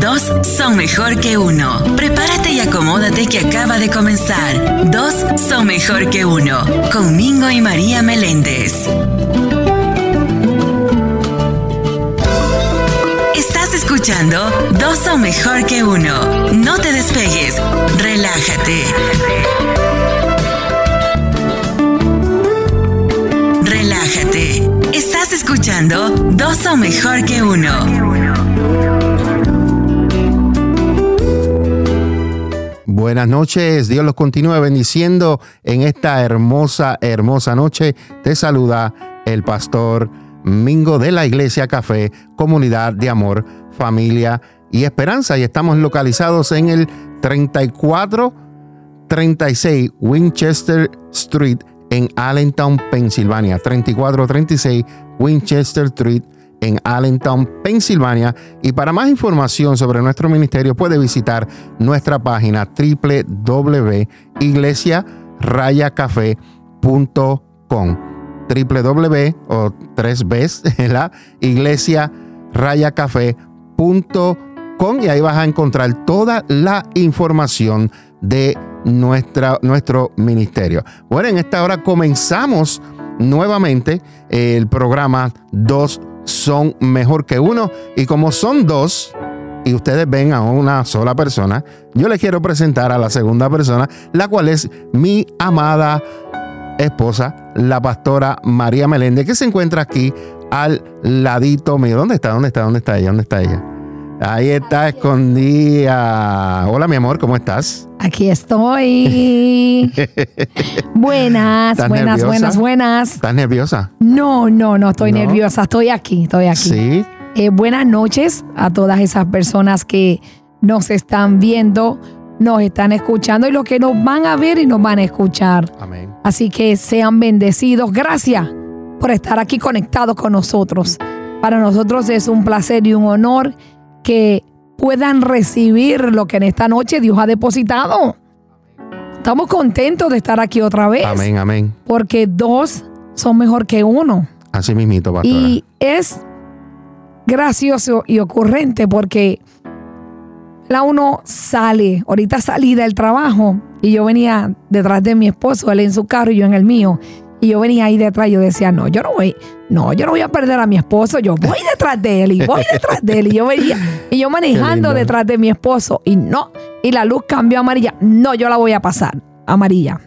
Dos son mejor que uno. Prepárate y acomódate que acaba de comenzar. Dos son mejor que uno. Con Mingo y María Meléndez. Estás escuchando Dos son mejor que uno. No te despegues. Relájate. Relájate. Estás escuchando Dos son mejor que uno. Buenas noches, Dios los continúe bendiciendo en esta hermosa, hermosa noche. Te saluda el pastor Mingo de la Iglesia Café, Comunidad de Amor, Familia y Esperanza. Y estamos localizados en el 3436 Winchester Street en Allentown, Pensilvania. 3436 Winchester Street en Allentown, Pensilvania. Y para más información sobre nuestro ministerio puede visitar nuestra página www.iglesiarayacafé.com www o tres veces la iglesiarayacafé.com y ahí vas a encontrar toda la información de nuestra, nuestro ministerio. Bueno, en esta hora comenzamos nuevamente el programa 2 son mejor que uno. Y como son dos, y ustedes ven a una sola persona, yo les quiero presentar a la segunda persona, la cual es mi amada esposa, la pastora María Meléndez, que se encuentra aquí al ladito mío. ¿Dónde está? ¿Dónde está? ¿Dónde está ella? ¿Dónde está ella? Ahí está escondida. Hola, mi amor, ¿cómo estás? Aquí estoy. buenas, buenas, buenas, buenas. ¿Estás nerviosa? No, no, no estoy nerviosa. Estoy aquí, estoy aquí. Sí. Eh, buenas noches a todas esas personas que nos están viendo, nos están escuchando y los que nos van a ver y nos van a escuchar. Amén. Así que sean bendecidos. Gracias por estar aquí conectados con nosotros. Para nosotros es un placer y un honor que puedan recibir lo que en esta noche Dios ha depositado. Estamos contentos de estar aquí otra vez. Amén, amén. Porque dos son mejor que uno. Así mismito, pastora. Y es gracioso y ocurrente porque la uno sale, ahorita salí del trabajo y yo venía detrás de mi esposo, él en su carro y yo en el mío. Y yo venía ahí detrás y yo decía, no, yo no voy, no, yo no voy a perder a mi esposo, yo voy detrás de él y voy detrás de él. Y yo venía, y yo manejando detrás de mi esposo y no, y la luz cambió a amarilla, no, yo la voy a pasar amarilla.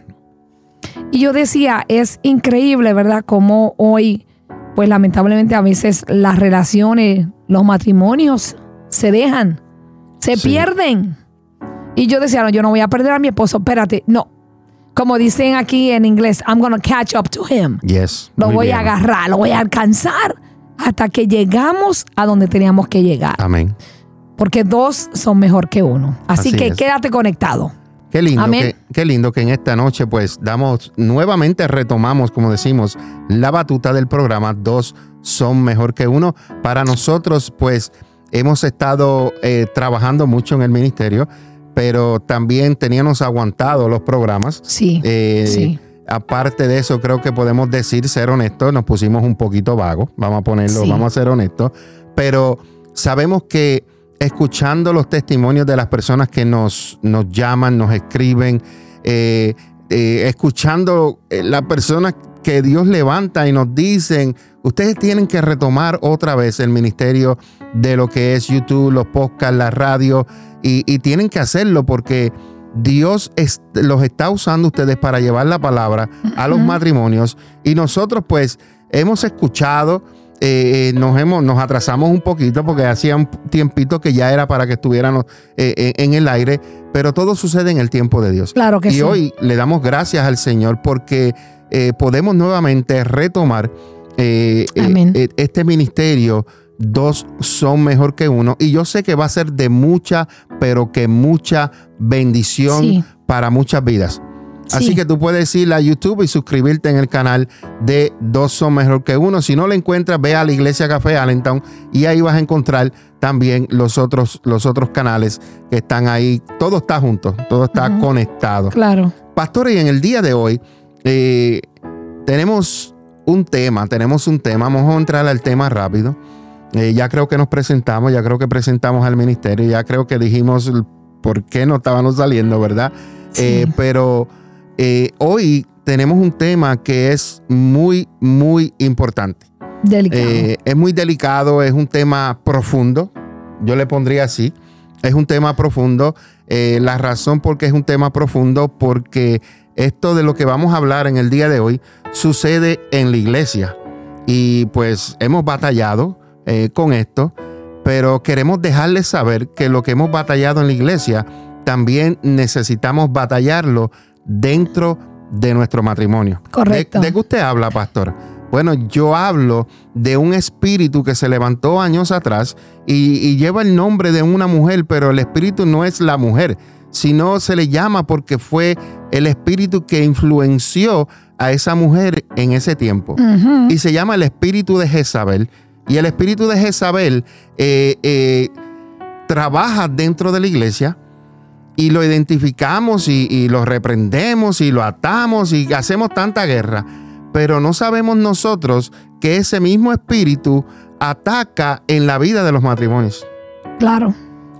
Y yo decía, es increíble, ¿verdad? Como hoy, pues lamentablemente a veces las relaciones, los matrimonios se dejan, se Sí. pierden. Y yo decía, no, yo no voy a perder a mi esposo, espérate, no. Como dicen aquí en inglés, I'm gonna catch up to him. Yes. Lo voy bien. a agarrar, lo voy a alcanzar hasta que llegamos a donde teníamos que llegar. Amén. Porque dos son mejor que uno. Así, Así que es. quédate conectado. Qué lindo, que, qué lindo que en esta noche pues damos, nuevamente retomamos, como decimos, la batuta del programa, dos son mejor que uno. Para nosotros pues hemos estado eh, trabajando mucho en el ministerio, pero también teníamos aguantado los programas. Sí. Eh, sí. Aparte de eso, creo que podemos decir, ser honestos, nos pusimos un poquito vagos, vamos a ponerlo, Sí. vamos a ser honestos, pero sabemos que escuchando los testimonios de las personas que nos, nos llaman, nos escriben, eh, eh, escuchando las personas que Dios levanta y nos dicen, ustedes tienen que retomar otra vez el ministerio de lo que es YouTube, los podcasts, la radio, y, y tienen que hacerlo porque Dios los está usando ustedes para llevar la palabra a los matrimonios y nosotros pues hemos escuchado, eh, eh, nos, hemos, nos atrasamos un poquito porque hacía un tiempito que ya era para que estuviéramos eh, en el aire, pero todo sucede en el tiempo de Dios. Claro que y sí. hoy le damos gracias al Señor porque eh, podemos nuevamente retomar eh, eh, Amén. eh, este ministerio. Dos son mejor que uno. Y yo sé que va a ser de mucha, pero que mucha bendición Sí. para muchas vidas. Así Sí. que tú puedes ir a YouTube y suscribirte en el canal de Dos son mejor que uno. Si no lo encuentras, ve a la Iglesia Café Allentown y ahí vas a encontrar también los otros, los otros canales que están ahí. Todo está junto, todo está conectado. Claro. Pastor, y en el día de hoy eh, tenemos un tema, tenemos un tema, vamos a entrar al tema rápido. Eh, ya creo que nos presentamos, ya creo que presentamos al ministerio, ya creo que dijimos por qué no estábamos saliendo, ¿verdad? Eh, pero eh, hoy tenemos un tema que es muy, muy importante. Delicado. es muy delicado, es un tema profundo, yo le pondría así, es un tema profundo. la razón por qué es un tema profundo, porque esto de lo que vamos a hablar en el día de hoy sucede en la iglesia. Y pues hemos batallado eh, con esto, pero queremos dejarles saber que lo que hemos batallado en la iglesia, también necesitamos batallarlo dentro de nuestro matrimonio. Correcto. ¿De, qué usted habla, pastor? Bueno, yo hablo de un espíritu que se levantó años atrás y, y, lleva el nombre de una mujer, pero el espíritu no es la mujer, sino se le llama porque fue el espíritu que influenció a esa mujer en ese tiempo. Y se llama el espíritu de Jezabel. Y el espíritu de Jezabel eh, eh, trabaja dentro de la iglesia y lo identificamos y, y, lo reprendemos y lo atamos y hacemos tanta guerra. Pero no sabemos nosotros que ese mismo espíritu ataca en la vida de los matrimonios. Claro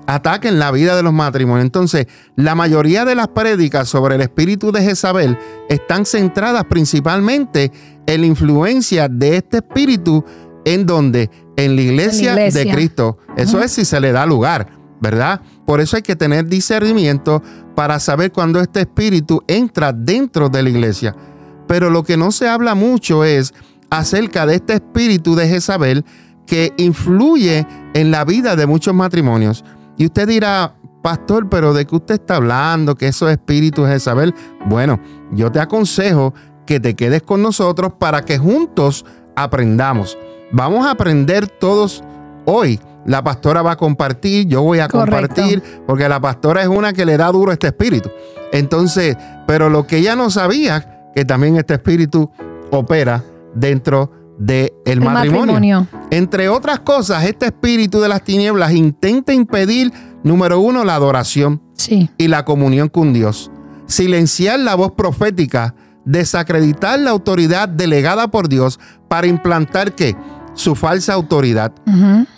ataquen la vida de los matrimonios. Entonces, la mayoría de las prédicas sobre el espíritu de Jezabel están centradas principalmente en la influencia de este espíritu en donde en la iglesia, de Cristo. Eso es si se le da lugar, ¿verdad? Por eso hay que tener discernimiento para saber cuándo este espíritu entra dentro de la iglesia. Pero lo que no se habla mucho es acerca de este espíritu de Jezabel que influye en la vida de muchos matrimonios. Y usted dirá, pastor, pero ¿de qué usted está hablando? Que esos espíritus de Isabel. Bueno, yo te aconsejo que te quedes con nosotros para que juntos aprendamos. Vamos a aprender todos hoy. La pastora va a compartir, yo voy a compartir, porque la pastora es una que le da duro este espíritu. Entonces, pero lo que ella no sabía, que también este espíritu opera dentro del el matrimonio. Entre otras cosas, este espíritu de las tinieblas intenta impedir, número uno, la adoración y la comunión con Dios, silenciar la voz profética, desacreditar la autoridad delegada por Dios para implantar que su falsa autoridad,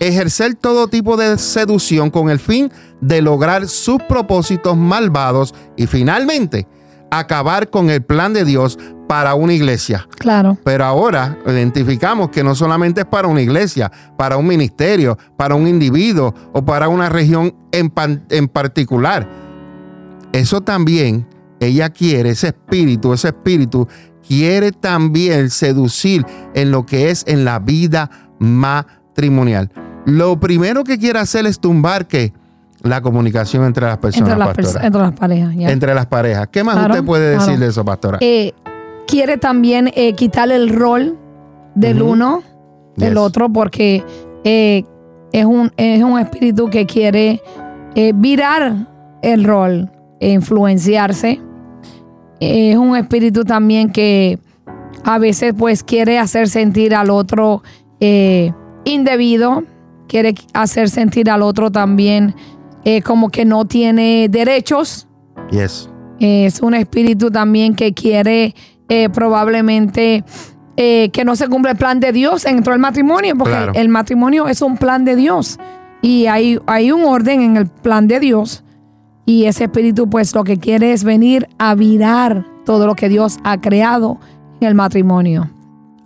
ejercer todo tipo de seducción con el fin de lograr sus propósitos malvados. Y finalmente acabar con el plan de Dios para una iglesia. Claro. Pero ahora identificamos que no solamente es para una iglesia, para un ministerio, para un individuo o para una región en, en particular. Eso también, ella quiere, ese espíritu, ese espíritu quiere también seducir en lo que es en la vida matrimonial. Lo primero que quiere hacer es tumbar que la comunicación entre las personas. Entre las, entre las parejas. Entre las parejas. ¿Qué más usted puede decir de eso, pastora? Eh, quiere también eh, quitar el rol del uno, del otro, porque eh, es, un, es un espíritu que quiere virar el rol, e influenciarse. Es un espíritu también que a veces pues quiere hacer sentir al otro indebido, quiere hacer sentir al otro también eh, como que no tiene derechos. Yes. es un espíritu también que quiere eh, probablemente eh, que no se cumpla el plan de Dios dentro del matrimonio, porque el, matrimonio es un plan de Dios y hay, hay un orden en el plan de Dios. Y ese espíritu, pues, lo que quiere es venir a virar todo lo que Dios ha creado en el matrimonio.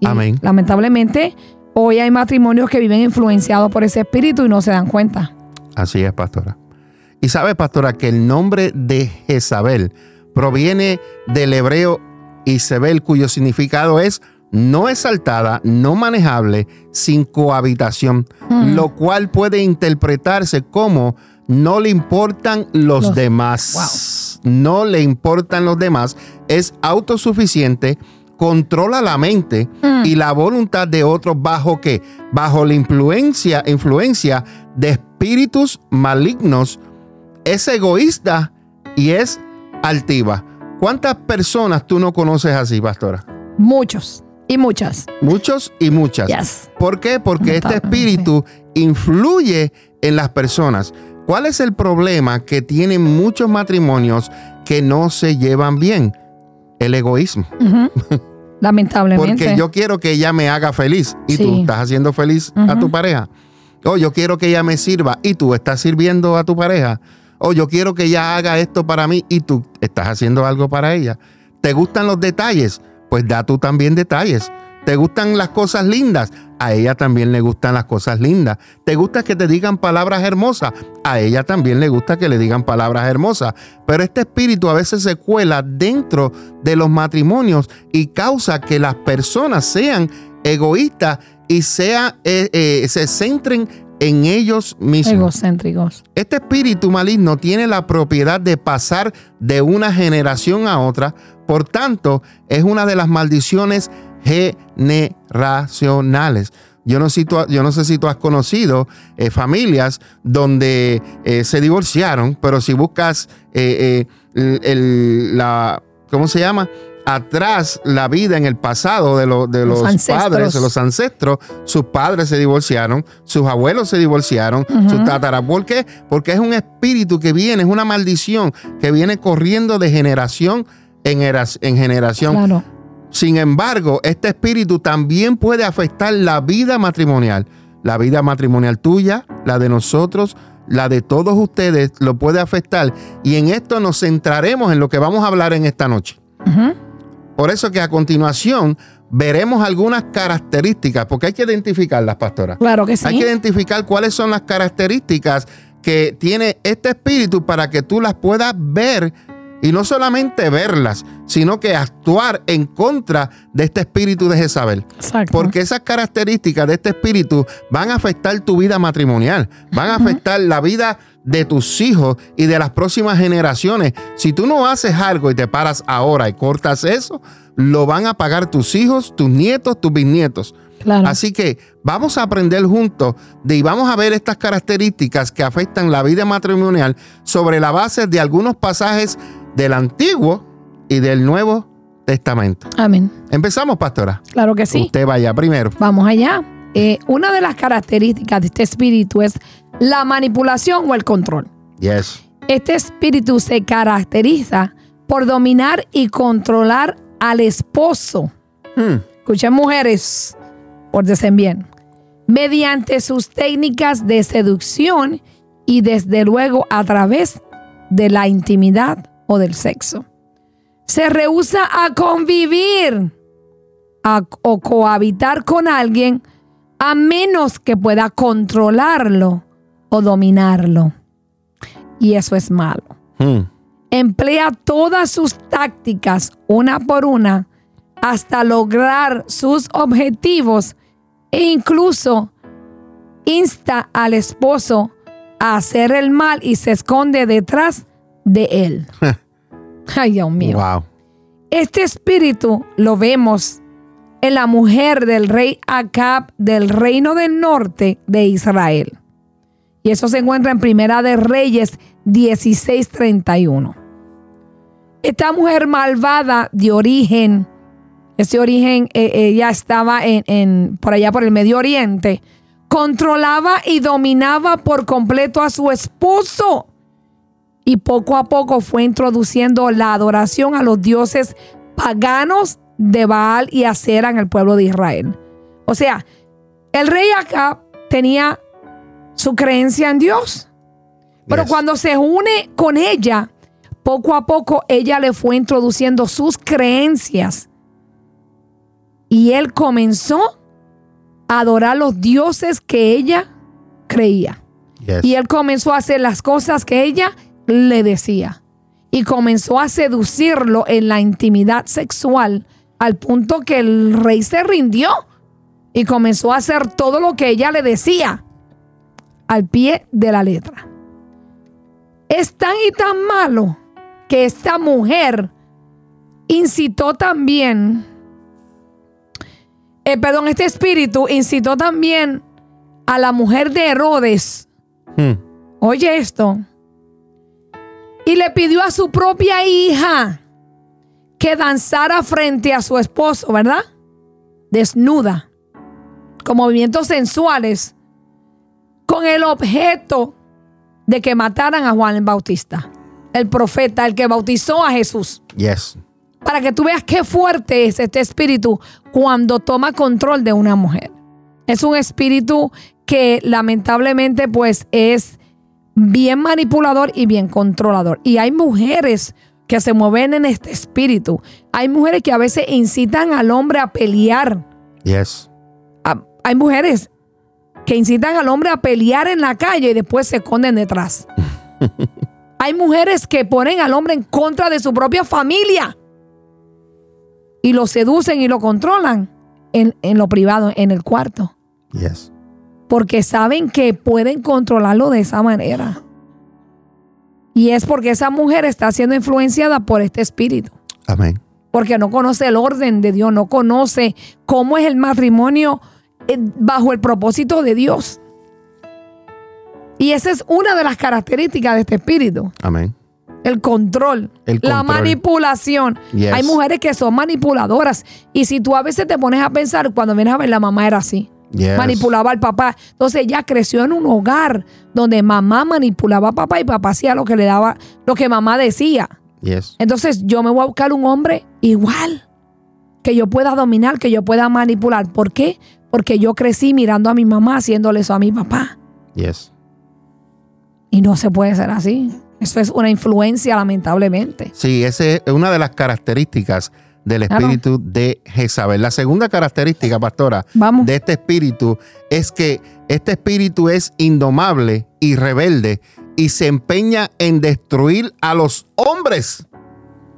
Amén. Lamentablemente, hoy hay matrimonios que viven influenciados por ese espíritu y no se dan cuenta. Así es, pastora. Y sabe, pastora, que el nombre de Jezabel proviene del hebreo Isabel, cuyo significado es no exaltada, no manejable, sin cohabitación, mm. lo cual puede interpretarse como no le importan los, demás. No le importan los demás. Es autosuficiente, controla la mente mm. y la voluntad de otros bajo que bajo la influencia influencia de espíritus malignos es egoísta y es altiva. ¿Cuántas personas tú no conoces así, pastora? Muchos y muchas. Muchos y muchas. ¿Por qué? Porque este espíritu influye en las personas. ¿Cuál es el problema que tienen muchos matrimonios que no se llevan bien? El egoísmo. Lamentablemente. Porque yo quiero que ella me haga feliz y tú estás haciendo feliz a tu pareja. Oh, yo quiero que ella me sirva y tú estás sirviendo a tu pareja. Oh, yo quiero que ella haga esto para mí y tú estás haciendo algo para ella. ¿Te gustan los detalles? Pues da tú también detalles. ¿Te gustan las cosas lindas? A ella también le gustan las cosas lindas. ¿Te gusta que te digan palabras hermosas? A ella también le gusta que le digan palabras hermosas. Pero este espíritu a veces se cuela dentro de los matrimonios y causa que las personas sean egoístas y sea, eh, eh, se centren en ellos mismos. Egocéntricos. Este espíritu maligno tiene la propiedad de pasar de una generación a otra, por tanto, es una de las maldiciones generacionales. Yo no, yo no sé si tú has conocido eh, familias donde se divorciaron, pero si buscas el, la, ¿cómo se llama? Atrás la vida en el pasado de, de los, padres, de los ancestros. Sus padres se divorciaron, sus abuelos se divorciaron, sus tatarabuelos. ¿Por qué? Porque es un espíritu que viene, es una maldición que viene corriendo de generación en, en generación. Sin embargo, este espíritu también puede afectar la vida matrimonial. La vida matrimonial tuya, la de nosotros, la de todos ustedes, lo puede afectar. Y en esto nos centraremos en lo que vamos a hablar en esta noche. Por eso que a continuación veremos algunas características, porque hay que identificarlas, pastora. Claro que sí. Hay que identificar cuáles son las características que tiene este espíritu para que tú las puedas ver y no solamente verlas, sino que actuar en contra de este espíritu de Jezabel. Exacto. Porque esas características de este espíritu van a afectar tu vida matrimonial, van a afectar la vida de tus hijos y de las próximas generaciones. Si tú no haces algo y te paras ahora y cortas eso, lo van a pagar tus hijos, tus nietos, tus bisnietos. Así que vamos a aprender juntos de, y vamos a ver estas características que afectan la vida matrimonial sobre la base de algunos pasajes del Antiguo y del Nuevo Testamento. Amén. Empezamos, pastora. Claro que sí. Usted vaya primero. Vamos allá. Eh, una de las características de este espíritu es la manipulación o el control. Yes. Este espíritu se caracteriza por dominar y controlar al esposo. Hmm. Escuchen mujeres, pórtense bien. Mediante sus técnicas de seducción y desde luego a través de la intimidad o del sexo. Se rehúsa a convivir o cohabitar con alguien a menos que pueda controlarlo o dominarlo. Y eso es malo. Hmm. Emplea todas sus tácticas una por una hasta lograr sus objetivos e incluso insta al esposo a hacer el mal y se esconde detrás de él. Ay, Dios mío. Wow. Este espíritu lo vemos en la mujer del rey Acab del reino del norte de Israel. Y eso se encuentra en Primera de Reyes 16:31. Esta mujer malvada de origen, ese origen eh, ella estaba en, en, por allá por el Medio Oriente, controlaba y dominaba por completo a su esposo. Y poco a poco fue introduciendo la adoración a los dioses paganos de Baal y Acera en el pueblo de Israel. O sea, el rey acá tenía su creencia en Dios. Pero cuando se une con ella, poco a poco ella le fue introduciendo sus creencias. Y él comenzó a adorar los dioses que ella creía. Y él comenzó a hacer las cosas que ella le decía. Y comenzó a seducirlo en la intimidad sexual al punto que el rey se rindió y comenzó a hacer todo lo que ella le decía al pie de la letra. Es tan y tan malo que esta mujer incitó también, eh, perdón, este espíritu incitó también a la mujer de Herodes. Hmm. Oye esto. Y le pidió a su propia hija que danzara frente a su esposo, ¿verdad? Desnuda, con movimientos sensuales con el objeto de que mataran a Juan el Bautista, el profeta, el que bautizó a Jesús. Yes. Para que tú veas qué fuerte es este espíritu cuando toma control de una mujer. Es un espíritu que lamentablemente pues es bien manipulador y bien controlador. Y hay mujeres que se mueven en este espíritu. Hay mujeres que a veces incitan al hombre a pelear. Yes. Hay mujeres que incitan al hombre a pelear en la calle y después se esconden detrás. Hay mujeres que ponen al hombre en contra de su propia familia y lo seducen y lo controlan en, en lo privado, en el cuarto, Yes. Porque saben que pueden controlarlo de esa manera. Y es porque esa mujer está siendo influenciada por este espíritu Amén. porque no conoce el orden de Dios, no conoce cómo es el matrimonio eh, bajo el propósito de Dios. Y esa es una de las características de este espíritu, Amén. el control, El la manipulación. Yes. Hay mujeres que son manipuladoras y si tú a veces te pones a pensar, cuando vienes a ver, la mamá era así. Yes. Manipulaba al papá. Entonces ella creció en un hogar donde mamá manipulaba a papá y papá hacía lo que le daba, lo que mamá decía. Yes. Entonces yo me voy a buscar un hombre igual, que yo pueda dominar, que yo pueda manipular. ¿Por qué? Porque yo crecí mirando a mi mamá haciéndole eso a mi papá. Yes. Y no se puede ser así. Eso es una influencia, lamentablemente. Sí, esa es una de las características del Claro. espíritu de Jezabel. La segunda característica, pastora, Vamos. de este espíritu es que este espíritu es indomable y rebelde y se empeña en destruir a los hombres.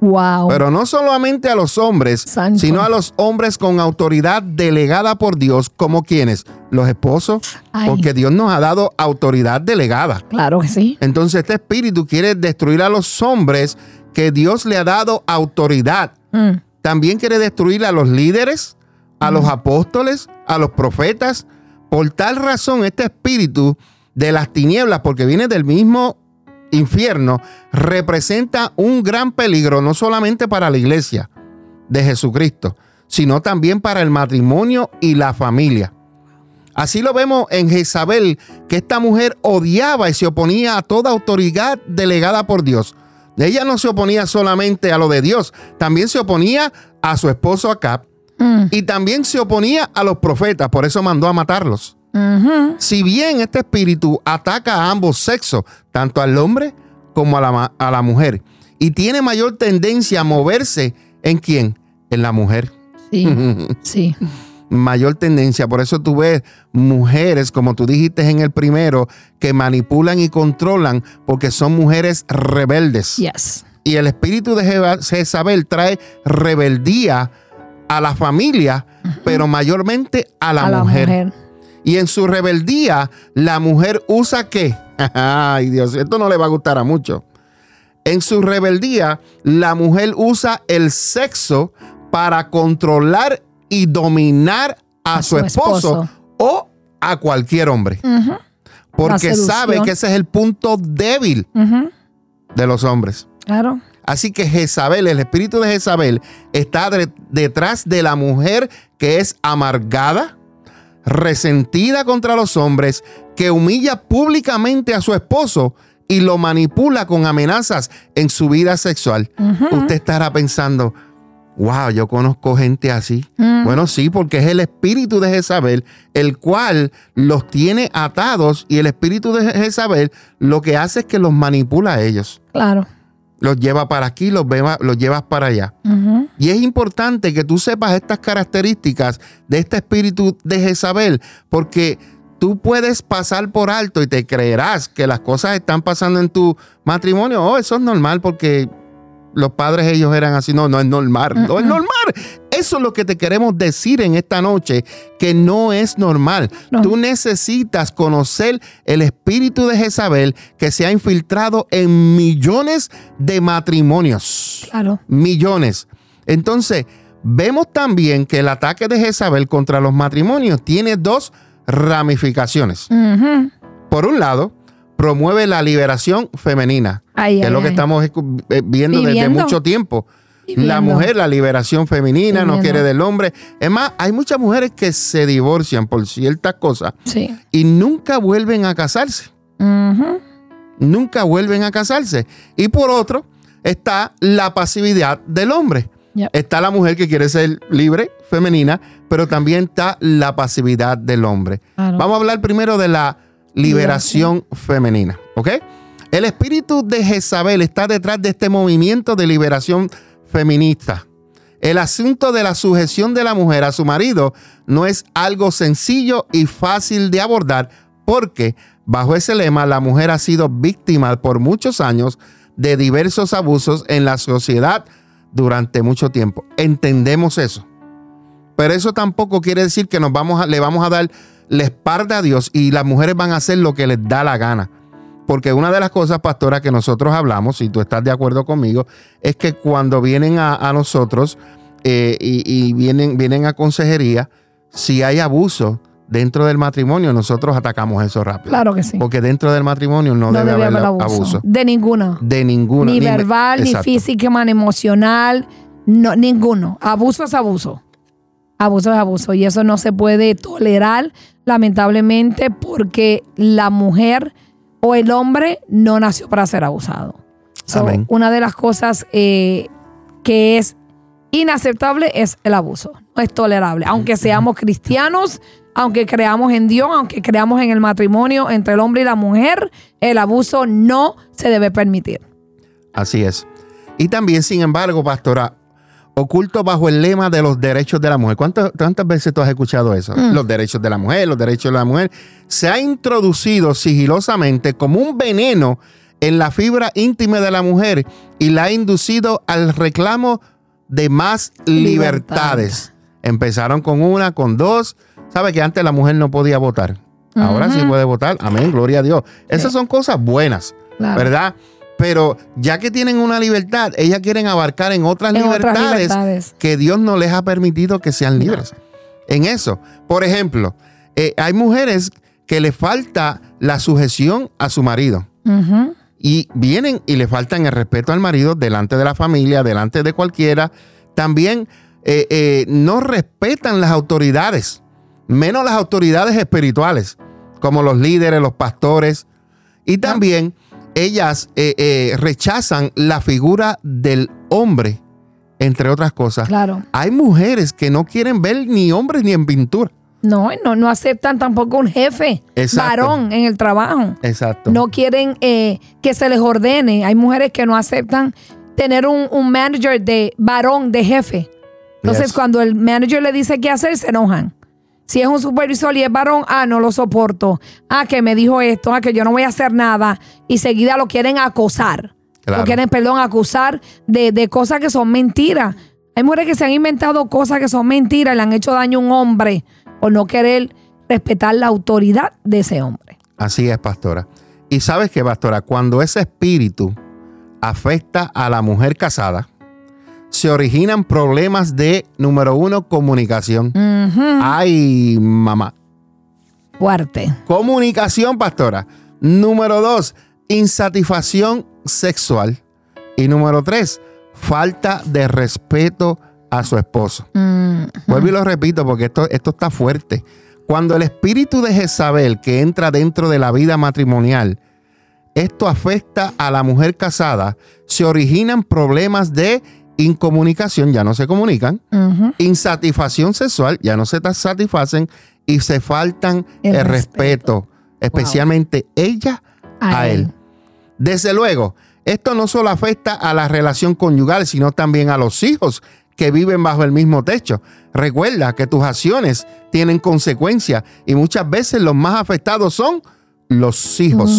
Wow. Pero no solamente a los hombres, sino a los hombres con autoridad delegada por Dios, como quienes, los esposos, Ay. porque Dios nos ha dado autoridad delegada. claro que sí. Entonces este espíritu quiere destruir a los hombres que Dios le ha dado autoridad. Mm. También quiere destruir a los líderes, a los apóstoles, a los profetas. Por tal razón, este espíritu de las tinieblas, porque viene del mismo infierno, representa un gran peligro no solamente para la iglesia de Jesucristo, sino también para el matrimonio y la familia. Así lo vemos en Jezabel, que esta mujer odiaba y se oponía a toda autoridad delegada por Dios. Ella no se oponía solamente a lo de Dios, también se oponía a su esposo Acab Mm. y también se oponía a los profetas, por eso mandó a matarlos. Si bien este espíritu ataca a ambos sexos, tanto al hombre como a la, a la mujer, y tiene mayor tendencia a moverse en quién? En la mujer. Sí. sí. Mayor tendencia. Por eso tú ves mujeres, como tú dijiste en el primero, que manipulan y controlan porque son mujeres rebeldes. Yes. Y el espíritu de Jezabel trae rebeldía a la familia, pero mayormente a la, a la mujer. mujer. Y en su rebeldía, la mujer usa qué? Ay, Dios, esto no le va a gustar a mucho. En su rebeldía, la mujer usa el sexo para controlar y dominar a, A su, su esposo, esposo. o a cualquier hombre. Porque sabe que ese es el punto débil de los hombres. Claro. Así que Jezabel, el espíritu de Jezabel, está de- detrás de la mujer que es amargada, resentida contra los hombres, que humilla públicamente a su esposo y lo manipula con amenazas en su vida sexual. Usted estará pensando, wow, yo conozco gente así. Mm. Bueno, sí, porque es el espíritu de Jezabel el cual los tiene atados y el espíritu de Jezabel lo que hace es que los manipula a ellos Claro. los lleva para aquí, los, lleva, los llevas para allá. Y es importante que tú sepas estas características de este espíritu de Jezabel, porque tú puedes pasar por alto y te creerás que las cosas están pasando en tu matrimonio. Oh, eso es normal porque los padres ellos eran así. No, no es normal, no es normal. Eso es lo que te queremos decir en esta noche, que no es normal. No. Tú necesitas conocer el espíritu de Jezabel que se ha infiltrado en millones de matrimonios Claro. millones. Entonces, vemos también que el ataque de Jezabel contra los matrimonios tiene dos ramificaciones. Por un lado, promueve la liberación femenina, Ay, que es lo que ay. estamos eh, viendo desde mucho tiempo. La mujer, la liberación femenina, no quiere del hombre. Es más, hay muchas mujeres que se divorcian por ciertas cosas Sí. y nunca vuelven a casarse. Nunca vuelven a casarse. Y por otro, está la pasividad del hombre. Yep. Está la mujer que quiere ser libre femenina, pero también está la pasividad del hombre. Claro. Vamos a hablar primero de la liberación femenina, ¿ok? El espíritu de Jezabel está detrás de este movimiento de liberación feminista. El asunto de la sujeción de la mujer a su marido no es algo sencillo y fácil de abordar porque bajo ese lema la mujer ha sido víctima por muchos años de diversos abusos en la sociedad durante mucho tiempo. Entendemos eso. Pero eso tampoco quiere decir que nos vamos a, le vamos a dar la espalda a Dios y las mujeres van a hacer lo que les da la gana. Porque una de las cosas, pastora, que nosotros hablamos, si tú estás de acuerdo conmigo, es que cuando vienen a, a nosotros eh, y, y vienen, vienen a consejería, si hay abuso dentro del matrimonio, nosotros atacamos eso rápido. Claro que sí. Porque dentro del matrimonio no, debe, haber, abuso. De ninguna. De ninguna. Ni verbal, ni físico, ni emocional. No, ninguno. Abuso es abuso. Abuso es abuso. Y eso no se puede tolerar, lamentablemente, porque la mujer o el hombre no nació para ser abusado. So, una de las cosas eh, que es inaceptable es el abuso. No es tolerable. Aunque seamos cristianos, aunque creamos en Dios, aunque creamos en el matrimonio entre el hombre y la mujer, el abuso no se debe permitir. Así es. Y también, sin embargo, pastora, oculto bajo el lema de los derechos de la mujer. ¿Cuántas, cuántas veces tú has escuchado eso? Mm. Los derechos de la mujer, los derechos de la mujer. Se ha introducido sigilosamente como un veneno en la fibra íntima de la mujer y la ha inducido al reclamo de más libertades. Libertad. Empezaron con una, con dos. ¿Sabe que antes la mujer no podía votar? Ahora sí puede votar. Amén, gloria a Dios. Esas son cosas buenas. Claro. ¿verdad? Pero ya que tienen una libertad, ellas quieren abarcar en otras, En otras libertades, que Dios no les ha permitido que sean libres. En eso, por ejemplo, eh, hay mujeres que le falta la sujeción a su marido y vienen y le faltan el respeto al marido delante de la familia, delante de cualquiera. También eh, eh, no respetan las autoridades, menos las autoridades espirituales, como los líderes, los pastores. Y también ellas eh, eh, rechazan la figura del hombre, entre otras cosas. Claro. Hay mujeres que no quieren ver ni hombres ni en pintura. No, no, no aceptan tampoco un jefe Exacto. varón en el trabajo. Exacto. No quieren eh, que se les ordene. Hay mujeres que no aceptan tener un, un manager de varón, de jefe. Entonces, Yes. cuando el manager le dice qué hacer, se enojan. Si es un supervisor y es varón, ah, no lo soporto. Ah, que me dijo esto, ah, que yo no voy a hacer nada. Y seguida lo quieren acosar. Claro. Lo quieren, perdón, acusar de, de cosas que son mentiras. Hay mujeres que se han inventado cosas que son mentiras y le han hecho daño a un hombre por no querer respetar la autoridad de ese hombre. Así es, pastora. Y sabes que, pastora, cuando ese espíritu afecta a la mujer casada, se originan problemas de, número uno, comunicación. Ay, mamá. Fuerte. Comunicación, pastora. Número dos, insatisfacción sexual. Y número tres, falta de respeto a su esposo. Mm, Vuelvo y lo repito porque esto, esto está fuerte. Cuando el espíritu de Jezabel que entra dentro de la vida matrimonial, esto afecta a la mujer casada, se originan problemas de incomunicación, ya no se comunican, insatisfacción sexual, ya no se satisfacen y se faltan el, El respeto, respeto. especialmente ella a, A él. él. Desde luego, esto no solo afecta a la relación conyugal, sino también a los hijos que viven bajo el mismo techo. Recuerda que tus acciones tienen consecuencias y muchas veces los más afectados son los hijos.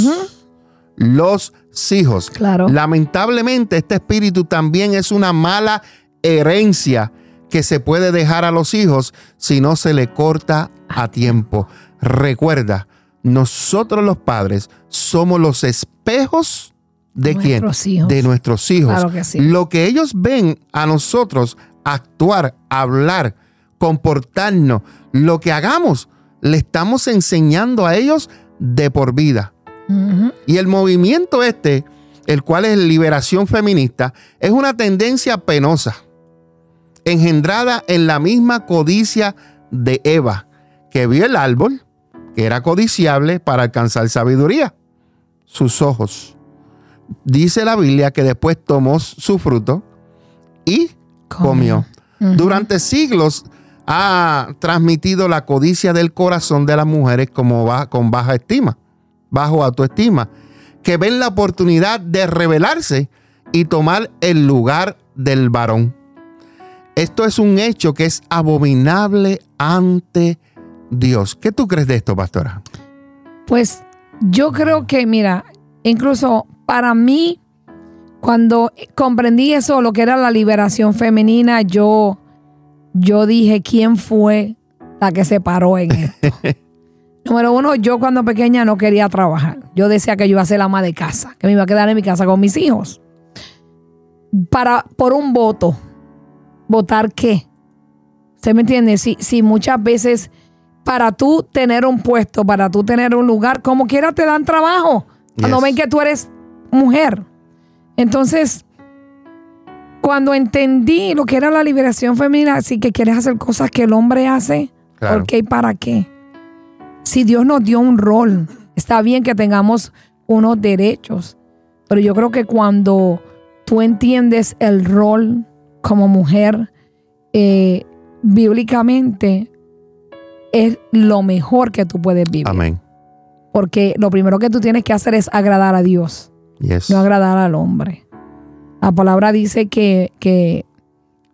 Los hijos. Claro. Lamentablemente, este espíritu también es una mala herencia que se puede dejar a los hijos si no se le corta a tiempo. Recuerda, nosotros los padres somos los espejos de quién? Hijos. De nuestros hijos. Claro que sí. Lo que ellos ven a nosotros actuar, hablar, comportarnos, lo que hagamos, le estamos enseñando a ellos de por vida. Y el movimiento este, el cual es liberación feminista, es una tendencia penosa, engendrada en la misma codicia de Eva, que vio el árbol, que era codiciable para alcanzar sabiduría, sus ojos. Dice la Biblia que después tomó su fruto y comió. Durante siglos ha transmitido la codicia del corazón de las mujeres como con baja estima, bajo autoestima, que ven la oportunidad de rebelarse y tomar el lugar del varón. Esto es un hecho que es abominable ante Dios. ¿Qué tú crees de esto, pastora? Pues yo creo que, mira, incluso para mí, cuando comprendí eso, lo que era la liberación femenina, yo, yo dije, ¿quién fue la que se paró en esto? Número uno, yo cuando pequeña no quería trabajar. Yo decía que yo iba a ser la ama de casa, que me iba a quedar en mi casa con mis hijos. Para, por un voto. ¿Votar qué? ¿Usted me entiende? Si, si muchas veces para tú tener un puesto, para tú tener un lugar, como quiera te dan trabajo. Cuando ven que tú eres mujer. Entonces, cuando entendí lo que era la liberación femenina, así que quieres hacer cosas que el hombre hace, ¿por qué y para qué? Si Dios nos dio un rol, está bien que tengamos unos derechos, pero yo creo que cuando tú entiendes el rol como mujer, eh, bíblicamente es lo mejor que tú puedes vivir. Amén. Porque lo primero que tú tienes que hacer es agradar a Dios, no agradar al hombre. La palabra dice que, que,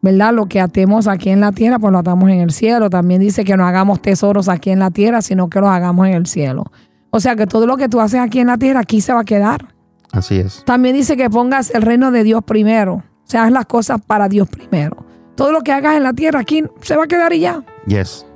¿verdad? Lo que atemos aquí en la tierra, pues lo atamos en el cielo. También dice que no hagamos tesoros aquí en la tierra, sino que los hagamos en el cielo. O sea que todo lo que tú haces aquí en la tierra, aquí se va a quedar. Así es. También dice que pongas el reino de Dios primero. O sea, haz las cosas para Dios primero. Todo lo que hagas en la tierra aquí se va a quedar y ya. Yes.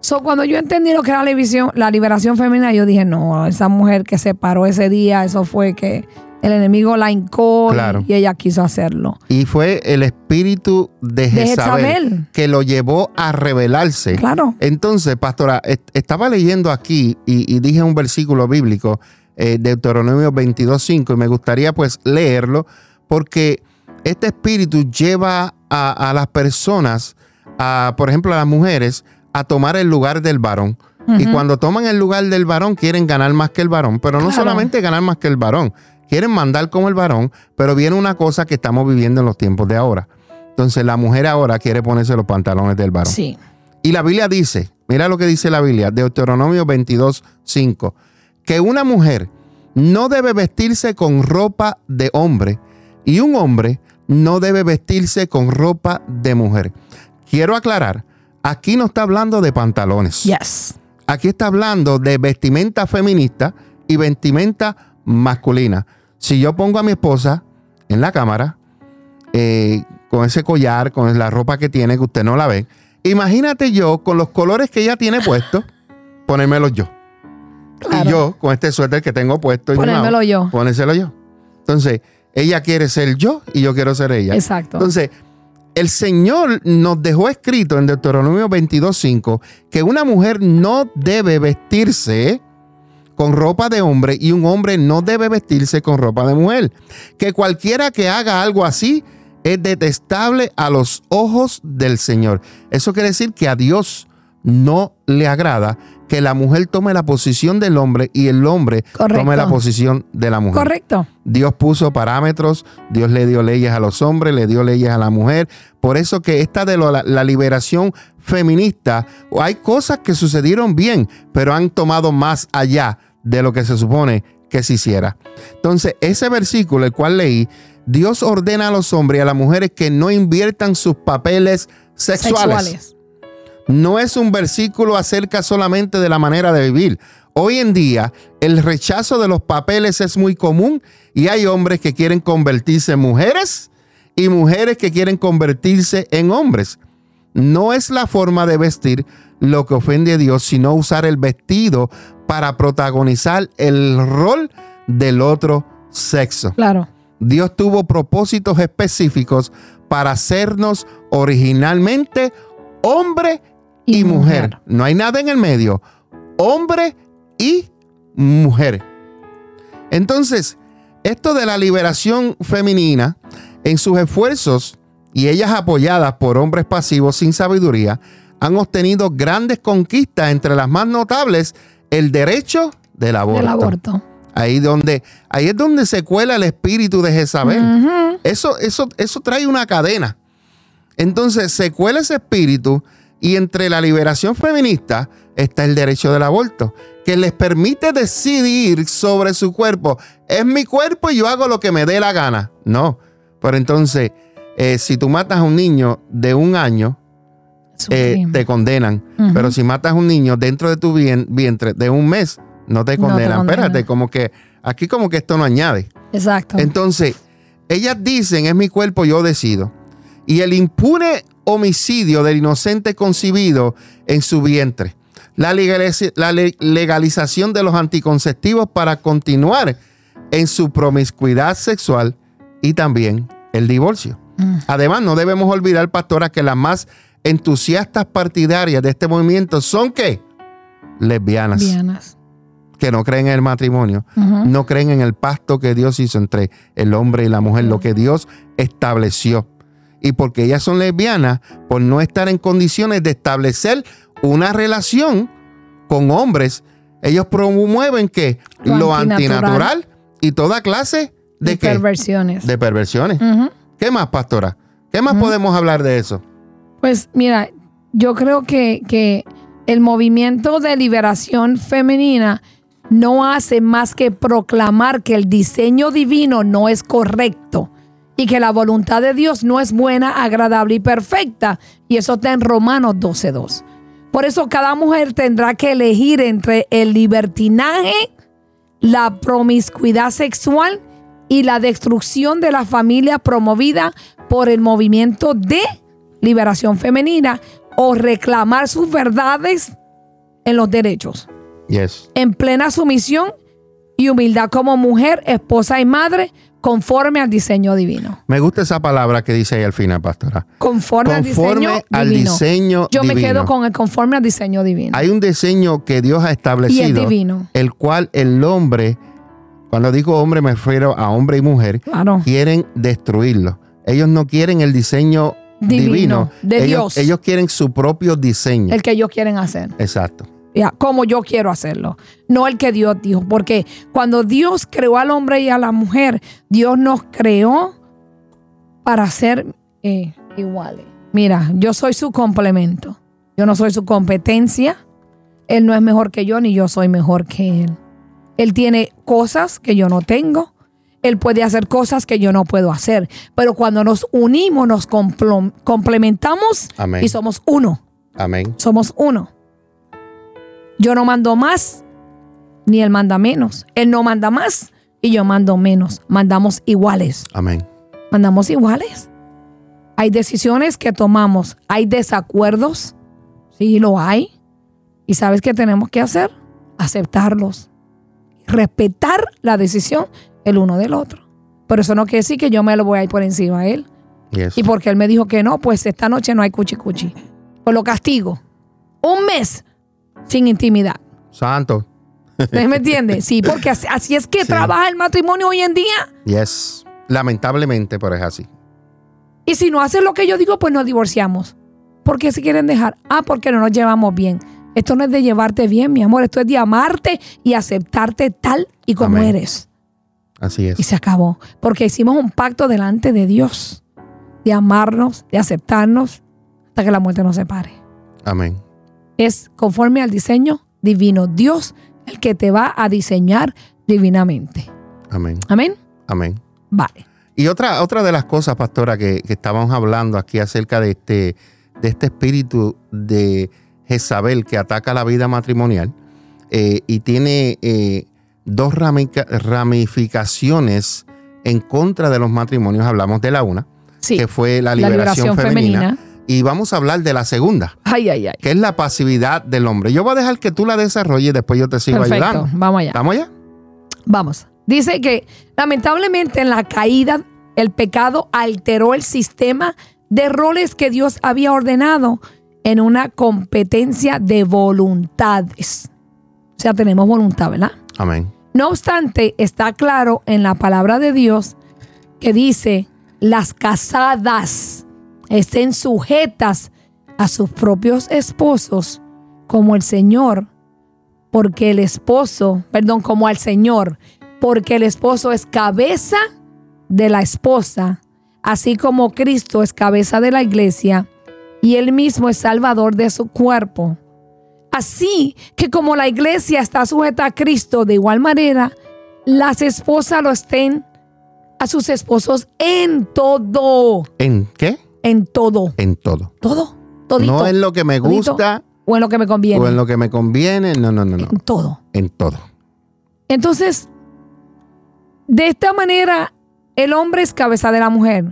So, cuando yo entendí lo que era la, la liberación femenina, yo dije, no, esa mujer que se paró ese día, eso fue que el enemigo la hincó y ella quiso hacerlo. Y fue el espíritu de Jezabel, que lo llevó a rebelarse. Claro. Entonces, pastora, estaba leyendo aquí y, dije un versículo bíblico, eh, Deuteronomio 22.5, y me gustaría pues leerlo, porque este espíritu lleva a, las personas, a, por ejemplo, a las mujeres, a tomar el lugar del varón. Y cuando toman el lugar del varón, quieren ganar más que el varón. Pero no solamente ganar más que el varón, quieren mandar como el varón, pero viene una cosa que estamos viviendo en los tiempos de ahora. Entonces la mujer ahora quiere ponerse los pantalones del varón. Sí. Y la Biblia dice, mira lo que dice la Biblia, Deuteronomio 22, 5, que una mujer no debe vestirse con ropa de hombre y un hombre no debe vestirse con ropa de mujer. Quiero aclarar Aquí no está hablando de pantalones. Yes. Aquí está hablando de vestimenta feminista y vestimenta masculina. Si yo pongo a mi esposa en la cámara, eh, con ese collar, con la ropa que tiene, que usted no la ve, imagínate yo con los colores que ella tiene puestos, ponérmelos yo. Y yo con este suéter que tengo puesto. Ponérmelo yo. Ponérselo yo. Entonces, ella quiere ser yo y yo quiero ser ella. Exacto. Entonces, el Señor nos dejó escrito en Deuteronomio 22.5 que una mujer no debe vestirse con ropa de hombre y un hombre no debe vestirse con ropa de mujer. Que cualquiera que haga algo así es detestable a los ojos del Señor. Eso quiere decir que a Dios no le agrada que la mujer tome la posición del hombre y el hombre tome la posición de la mujer. Correcto. Dios puso parámetros, Dios le dio leyes a los hombres, le dio leyes a la mujer. Por eso que esta de la, liberación feminista, hay cosas que sucedieron bien, pero han tomado más allá de lo que se supone que se hiciera. Entonces, ese versículo, el cual leí, Dios ordena a los hombres y a las mujeres que no inviertan sus papeles sexuales no es un versículo acerca solamente de la manera de vivir. Hoy en día el rechazo de los papeles es muy común y hay hombres que quieren convertirse en mujeres y mujeres que quieren convertirse en hombres. No es la forma de vestir lo que ofende a Dios, sino usar el vestido para protagonizar el rol del otro sexo. Claro. Dios tuvo propósitos específicos para hacernos originalmente hombre y, mujer. No hay nada en el medio. Hombre y mujer. Entonces, esto de la liberación femenina, en sus esfuerzos y ellas apoyadas por hombres pasivos sin sabiduría, han obtenido grandes conquistas, entre las más notables, el derecho del aborto. aborto. Ahí, donde, ahí es donde se cuela el espíritu de Jezabel. eso, eso, eso trae una cadena. Entonces se cuela ese espíritu Y entre la liberación feminista está el derecho del aborto, que les permite decidir sobre su cuerpo. Es mi cuerpo y yo hago lo que me dé la gana. No, pero entonces, eh, si tú matas a un niño de un año, eh, te condenan. Pero si matas a un niño dentro de tu vien- vientre de un mes, no te No te condenan. condenan. Espérate, como que aquí como que esto no añade. Exacto. Entonces, ellas dicen, es mi cuerpo, yo decido. Y el impune homicidio del inocente concibido en su vientre. La, legaliz- la le- legalización de los anticonceptivos para continuar en su promiscuidad sexual y también el divorcio. Mm. Además, no debemos olvidar, pastora, que las más entusiastas partidarias de este movimiento son ¿qué? Lesbianas, Vianas. que no creen en el matrimonio, no creen en el pacto que Dios hizo entre el hombre y la mujer, lo que Dios estableció. Y porque ellas son lesbianas, por no estar en condiciones de establecer una relación con hombres, ellos promueven que Lo lo, antinatural. antinatural y toda clase de, perversiones. De perversiones. ¿Qué más, pastora? ¿Qué más podemos hablar de eso? Pues mira, yo creo que, que el movimiento de liberación femenina no hace más que proclamar que el diseño divino no es correcto y que la voluntad de Dios no es buena, agradable y perfecta. Y eso está en Romanos 12.2. Por eso cada mujer tendrá que elegir entre el libertinaje, la promiscuidad sexual y la destrucción de la familia promovida por el movimiento de liberación femenina o reclamar sus verdades en los derechos, Yes. en plena sumisión y humildad como mujer, esposa y madre, conforme al diseño divino. Me gusta esa palabra que dice ahí al final, pastora. Conforme, al diseño al divino. diseño Yo me quedo con el conforme al diseño divino. Hay un diseño que Dios ha y es establecido, divino. el cual el hombre, cuando digo hombre me refiero a hombre y mujer, Claro. quieren destruirlo. Ellos no quieren el diseño divino, Divino, de ellos, Dios. ellos quieren su propio diseño. El que ellos quieren hacer. Exacto. Ya, como yo quiero hacerlo, no el que Dios dijo, porque cuando Dios creó al hombre y a la mujer, Dios nos creó para ser eh, iguales. Mira, yo soy su complemento, yo no soy su competencia, él no es mejor que yo ni yo soy mejor que él. Él tiene cosas que yo no tengo, él puede hacer cosas que yo no puedo hacer, pero cuando nos unimos, nos complementamos Amén. y somos uno Amén. somos uno. Yo no mando más, ni él manda menos. Él no manda más y yo mando menos. Mandamos iguales. Amén. Mandamos iguales. Hay decisiones que tomamos. Hay desacuerdos. Sí, lo hay. ¿Y sabes qué tenemos que hacer? Aceptarlos. Respetar la decisión el uno del otro. Pero eso no quiere decir que yo me lo voy a ir por encima a él. Yes. Y porque él me dijo que no, pues esta noche no hay cuchi cuchi. Pues lo castigo. Un mes sin intimidad. Santo. ¿Usted me entiende? Sí, porque así, así es que Sí. trabaja el matrimonio hoy en día. Yes. Lamentablemente, pero es así. Y si no hacen lo que yo digo, pues nos divorciamos. ¿Por qué se quieren dejar? Ah, porque no nos llevamos bien. Esto no es de llevarte bien, mi amor. Esto es de amarte y aceptarte tal y como Amén. eres. Así Y es. se acabó. Porque hicimos un pacto delante de Dios. De amarnos, de aceptarnos, hasta que la muerte nos separe. Amén. es conforme al diseño divino. Dios el que te va a diseñar divinamente. Amén. Amén. Amén. Vale. Y otra, otra de las cosas, pastora, que, que estábamos hablando aquí acerca de este, de este espíritu de Jezabel que ataca la vida matrimonial eh, y tiene eh, dos ramificaciones en contra de los matrimonios. Hablamos de la una, Sí. que fue la La liberación, femenina, femenina. Y vamos a hablar de la segunda, Ay, ay, ay. que es la pasividad del hombre. Yo voy a dejar que tú la desarrolles y después yo te sigo Perfecto. ayudando. Vamos allá. ¿Estamos ya? Vamos. Dice que lamentablemente en la caída el pecado alteró el sistema de roles que Dios había ordenado en una competencia de voluntades. O sea, tenemos voluntad, ¿verdad? Amén. No obstante, está claro en la palabra de Dios que dice, las casadas estén sujetas a sus propios esposos como el Señor, porque el esposo, perdón, como al Señor, porque el esposo es cabeza de la esposa, así como Cristo es cabeza de la iglesia y él mismo es salvador de su cuerpo. Así que como la iglesia está sujeta a Cristo, de igual manera, las esposas lo estén a sus esposos en todo. ¿En qué? En todo. En todo. Todo. Todito. No en lo que me Todito. gusta O en lo que me conviene. o en lo que me conviene. No, no, no, no. En todo. En todo. Entonces, de esta manera, el hombre es cabeza de la mujer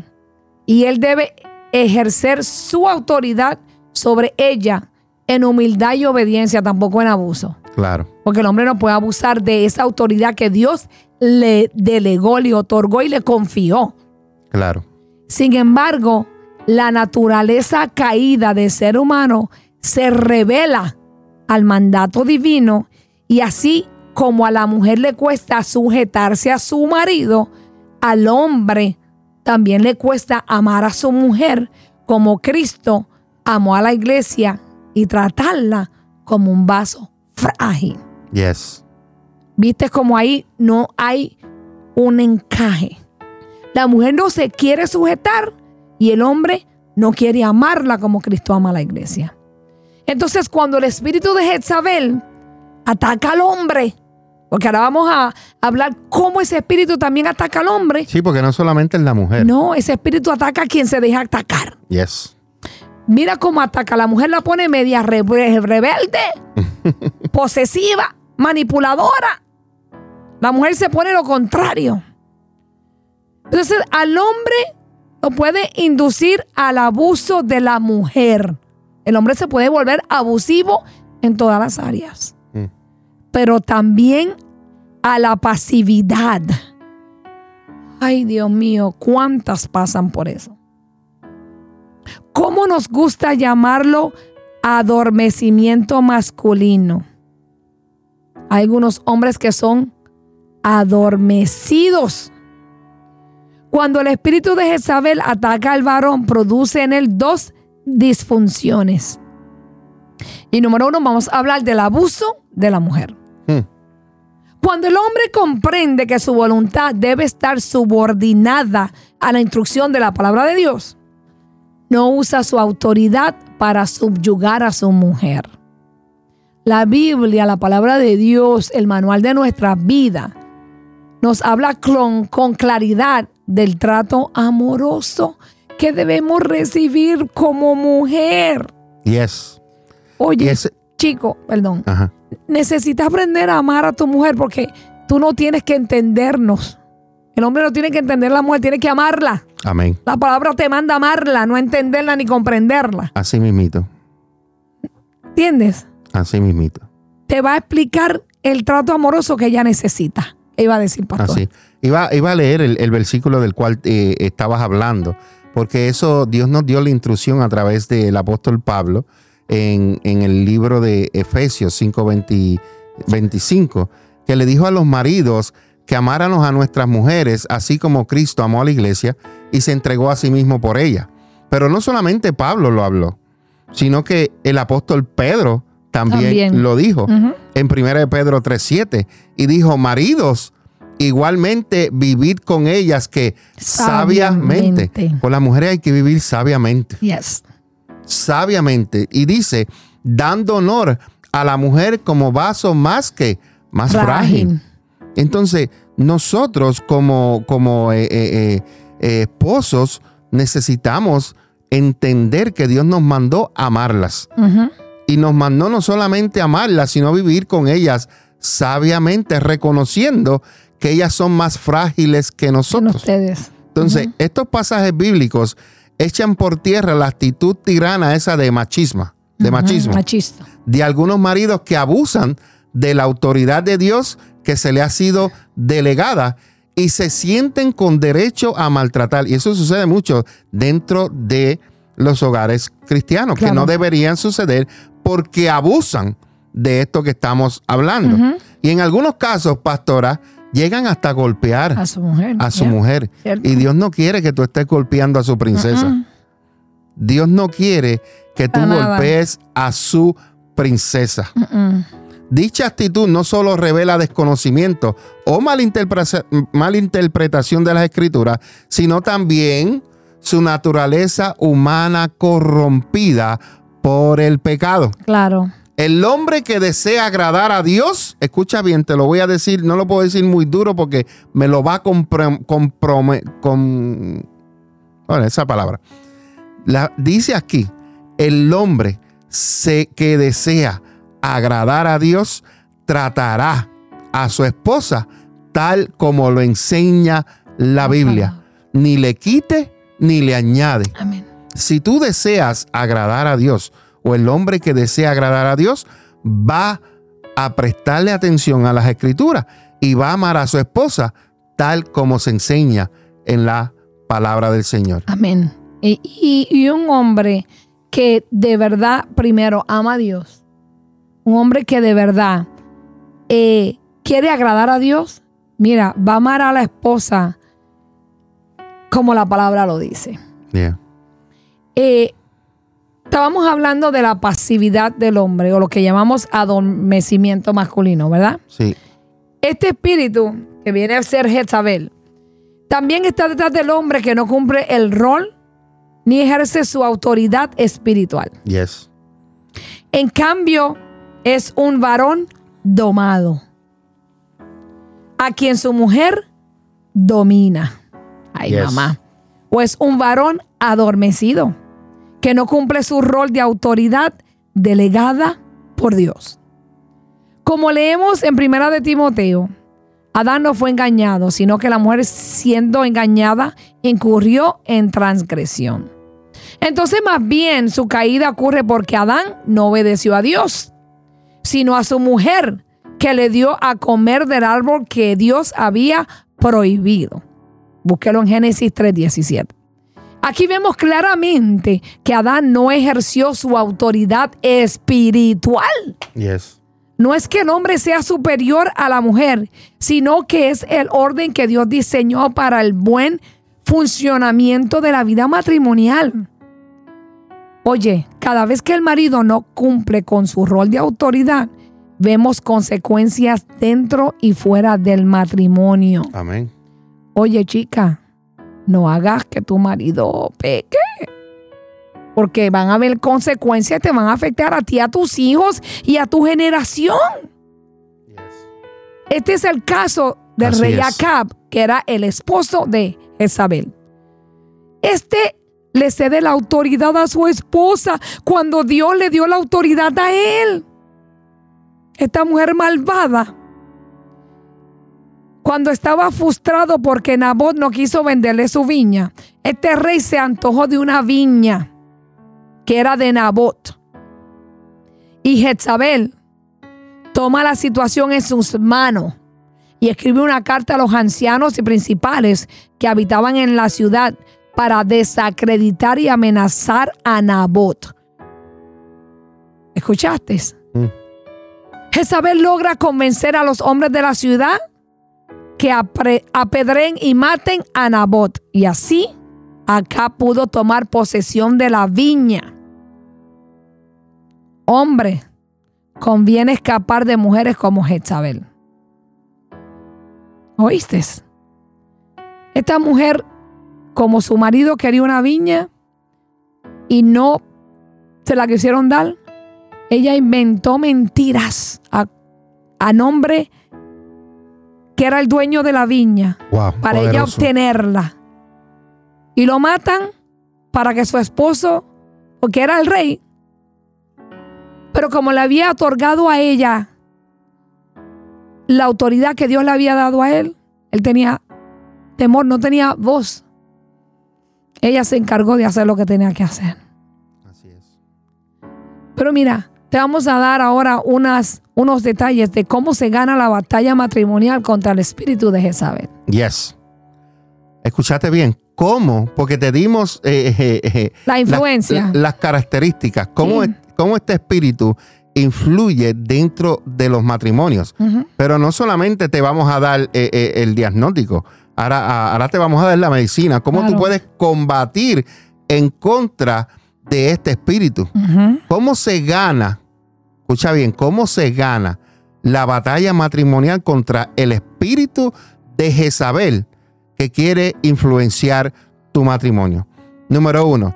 y él debe ejercer su autoridad sobre ella en humildad y obediencia, tampoco en abuso. Claro. Porque el hombre no puede abusar de esa autoridad que Dios le delegó, le otorgó y le confió. Claro. Sin embargo, la naturaleza caída del ser humano se revela al mandato divino y así como a la mujer le cuesta sujetarse a su marido, al hombre también le cuesta amar a su mujer como Cristo amó a la iglesia y tratarla como un vaso frágil. Yes. Viste como ahí no hay un encaje. La mujer no se quiere sujetar y el hombre no quiere amarla como Cristo ama a la iglesia. Entonces cuando el espíritu de Jezabel ataca al hombre, porque ahora vamos a hablar cómo ese espíritu también ataca al hombre. Sí, porque no solamente es la mujer. No, ese espíritu ataca a quien se deja atacar. Yes. Mira cómo ataca. La mujer la pone media re- rebelde, posesiva, manipuladora. La mujer se pone lo contrario. Entonces, al hombre lo puede inducir al abuso de la mujer. El hombre se puede volver abusivo en todas las áreas. Pero también a la pasividad. Ay, Dios mío, ¿cuántas pasan por eso? ¿Cómo nos gusta llamarlo adormecimiento masculino? Hay algunos hombres que son adormecidos. Cuando el espíritu de Jezabel ataca al varón, produce en él dos disfunciones. Y número uno, vamos a hablar del abuso de la mujer. Hmm. Cuando el hombre comprende que su voluntad debe estar subordinada a la instrucción de la palabra de Dios, no usa su autoridad para subyugar a su mujer. La Biblia, la palabra de Dios, el manual de nuestra vida, nos habla con, con claridad del trato amoroso que debemos recibir como mujer. Yes. Oye, Y ese- chico, perdón, Ajá. necesitas aprender a amar a tu mujer porque tú no tienes que entendernos. El hombre no tiene que entender a la mujer, tiene que amarla. Amén. La palabra te manda amarla, no entenderla ni comprenderla. Así mismito. ¿Entiendes? Así mismito. Te va a explicar el trato amoroso que ella necesita. Iba a decir, pastor. Así. Iba, iba a leer el, el versículo del cual eh, estabas hablando, porque eso Dios nos dio la instrucción a través del apóstol Pablo en, en el libro de Efesios 5, 20 25, que le dijo a los maridos que amáramos a nuestras mujeres, así como Cristo amó a la iglesia y se entregó a sí mismo por ella. Pero no solamente Pablo lo habló, sino que el apóstol Pedro también, También. lo dijo Ujú. en 1 de Pedro 3:7 y dijo, maridos, igualmente vivid con ellas que sabiamente. Sabiamente. Con las mujeres hay que vivir sabiamente, Yes. Sabiamente. Y dice, dando honor a la mujer como vaso más que más frágil. Frágil. Entonces, nosotros como, como eh, eh, eh, esposos necesitamos entender que Dios nos mandó amarlas. Y nos mandó no solamente amarlas, sino vivir con ellas sabiamente, reconociendo que ellas son más frágiles que Son nosotros. ustedes. Entonces, estos pasajes bíblicos echan por tierra la actitud tirana esa de machismo, de machismo, Machista. de algunos maridos que abusan de la autoridad de Dios que se le ha sido delegada y se sienten con derecho a maltratar. Y eso sucede mucho dentro de los hogares cristianos, que no deberían suceder porque abusan de esto que estamos hablando. Y en algunos casos, pastora, llegan hasta golpear A su mujer. a su Ya. mujer. Cierto. Y Dios no quiere que tú estés golpeando a su princesa. Dios no quiere que tú golpees a su princesa. Dicha actitud no solo revela desconocimiento o malinterpreta- malinterpretación de las escrituras, sino también su naturaleza humana corrompida por el pecado. Claro. El hombre que desea agradar a Dios, escucha bien, te lo voy a decir, no lo puedo decir muy duro porque me lo va a comprometer bueno, esa palabra. La, dice aquí, el hombre que desea agradar a Dios tratará a su esposa tal como lo enseña la Biblia. Ni le quite ni le añade. Amén. Si tú deseas agradar a Dios, o el hombre que desea agradar a Dios va a prestarle atención a las escrituras y va a amar a su esposa tal como se enseña en la palabra del Señor. Amén. Y, un hombre que de verdad primero ama a Dios, un hombre que de verdad eh, quiere agradar a Dios, mira, va a amar a la esposa como la palabra lo dice. Eh, Estábamos hablando de la pasividad del hombre o lo que llamamos adormecimiento masculino, ¿verdad? Sí. Este espíritu que viene a ser Jezabel también está detrás del hombre que no cumple el rol ni ejerce su autoridad espiritual. Yes. En cambio, es un varón domado, a quien su mujer domina. Ay, mamá. O es un varón adormecido que no cumple su rol de autoridad delegada por Dios. Como leemos en Primera de Timoteo, Adán no fue engañado, sino que la mujer siendo engañada incurrió en transgresión. Entonces más bien su caída ocurre porque Adán no obedeció a Dios, sino a su mujer que le dio a comer del árbol que Dios había prohibido. Búsquelo en Génesis 3:17. Aquí vemos claramente que Adán no ejerció su autoridad espiritual. Yes. No es que el hombre sea superior a la mujer, sino que es el orden que Dios diseñó para el buen funcionamiento de la vida matrimonial. Oye, cada vez que el marido no cumple con su rol de autoridad, vemos consecuencias dentro y fuera del matrimonio. Amén. Oye, chica, no hagas que tu marido peque. Porque van a haber consecuencias, te van a afectar a ti, a tus hijos y a tu generación. Este es el caso del rey Acab, que era el esposo de Jezabel. Este le cede la autoridad a su esposa cuando Dios le dio la autoridad a él. Esta mujer malvada cuando estaba frustrado porque Nabot no quiso venderle su viña, este rey se antojó de una viña que era de Nabot. Y Jezabel toma la situación en sus manos y escribe una carta a los ancianos y principales que habitaban en la ciudad para desacreditar y amenazar a Nabot. ¿Escuchaste? Mm. Jezabel logra convencer a los hombres de la ciudad que apedren y maten a Nabot. Y así acá pudo tomar posesión de la viña. Hombre, conviene escapar de mujeres como Jezabel. ¿Oíste? Esta mujer, como su marido quería una viña y no se la quisieron dar, ella inventó mentiras a, a nombre que era el dueño de la viña, para ella obtenerla. Y lo matan para que su esposo, porque era el rey, pero como le había otorgado a ella la autoridad que Dios le había dado a él, él tenía temor, no tenía voz. Ella se encargó de hacer lo que tenía que hacer. Así es. Pero mira, te vamos a dar ahora unas, unos detalles de cómo se gana la batalla matrimonial contra el espíritu de Jezabel. Yes. Escuchaste bien. ¿Cómo? Porque te dimos eh, eh, eh, la influencia. las características. ¿Cómo, ¿Cómo, este espíritu influye dentro de los matrimonios? Pero no solamente te vamos a dar el diagnóstico. Ahora, ahora te vamos a dar la medicina. ¿Cómo tú puedes combatir en contra de este espíritu. ¿Cómo se gana? Escucha bien, ¿cómo se gana la batalla matrimonial contra el espíritu de Jezabel que quiere influenciar tu matrimonio? Número uno,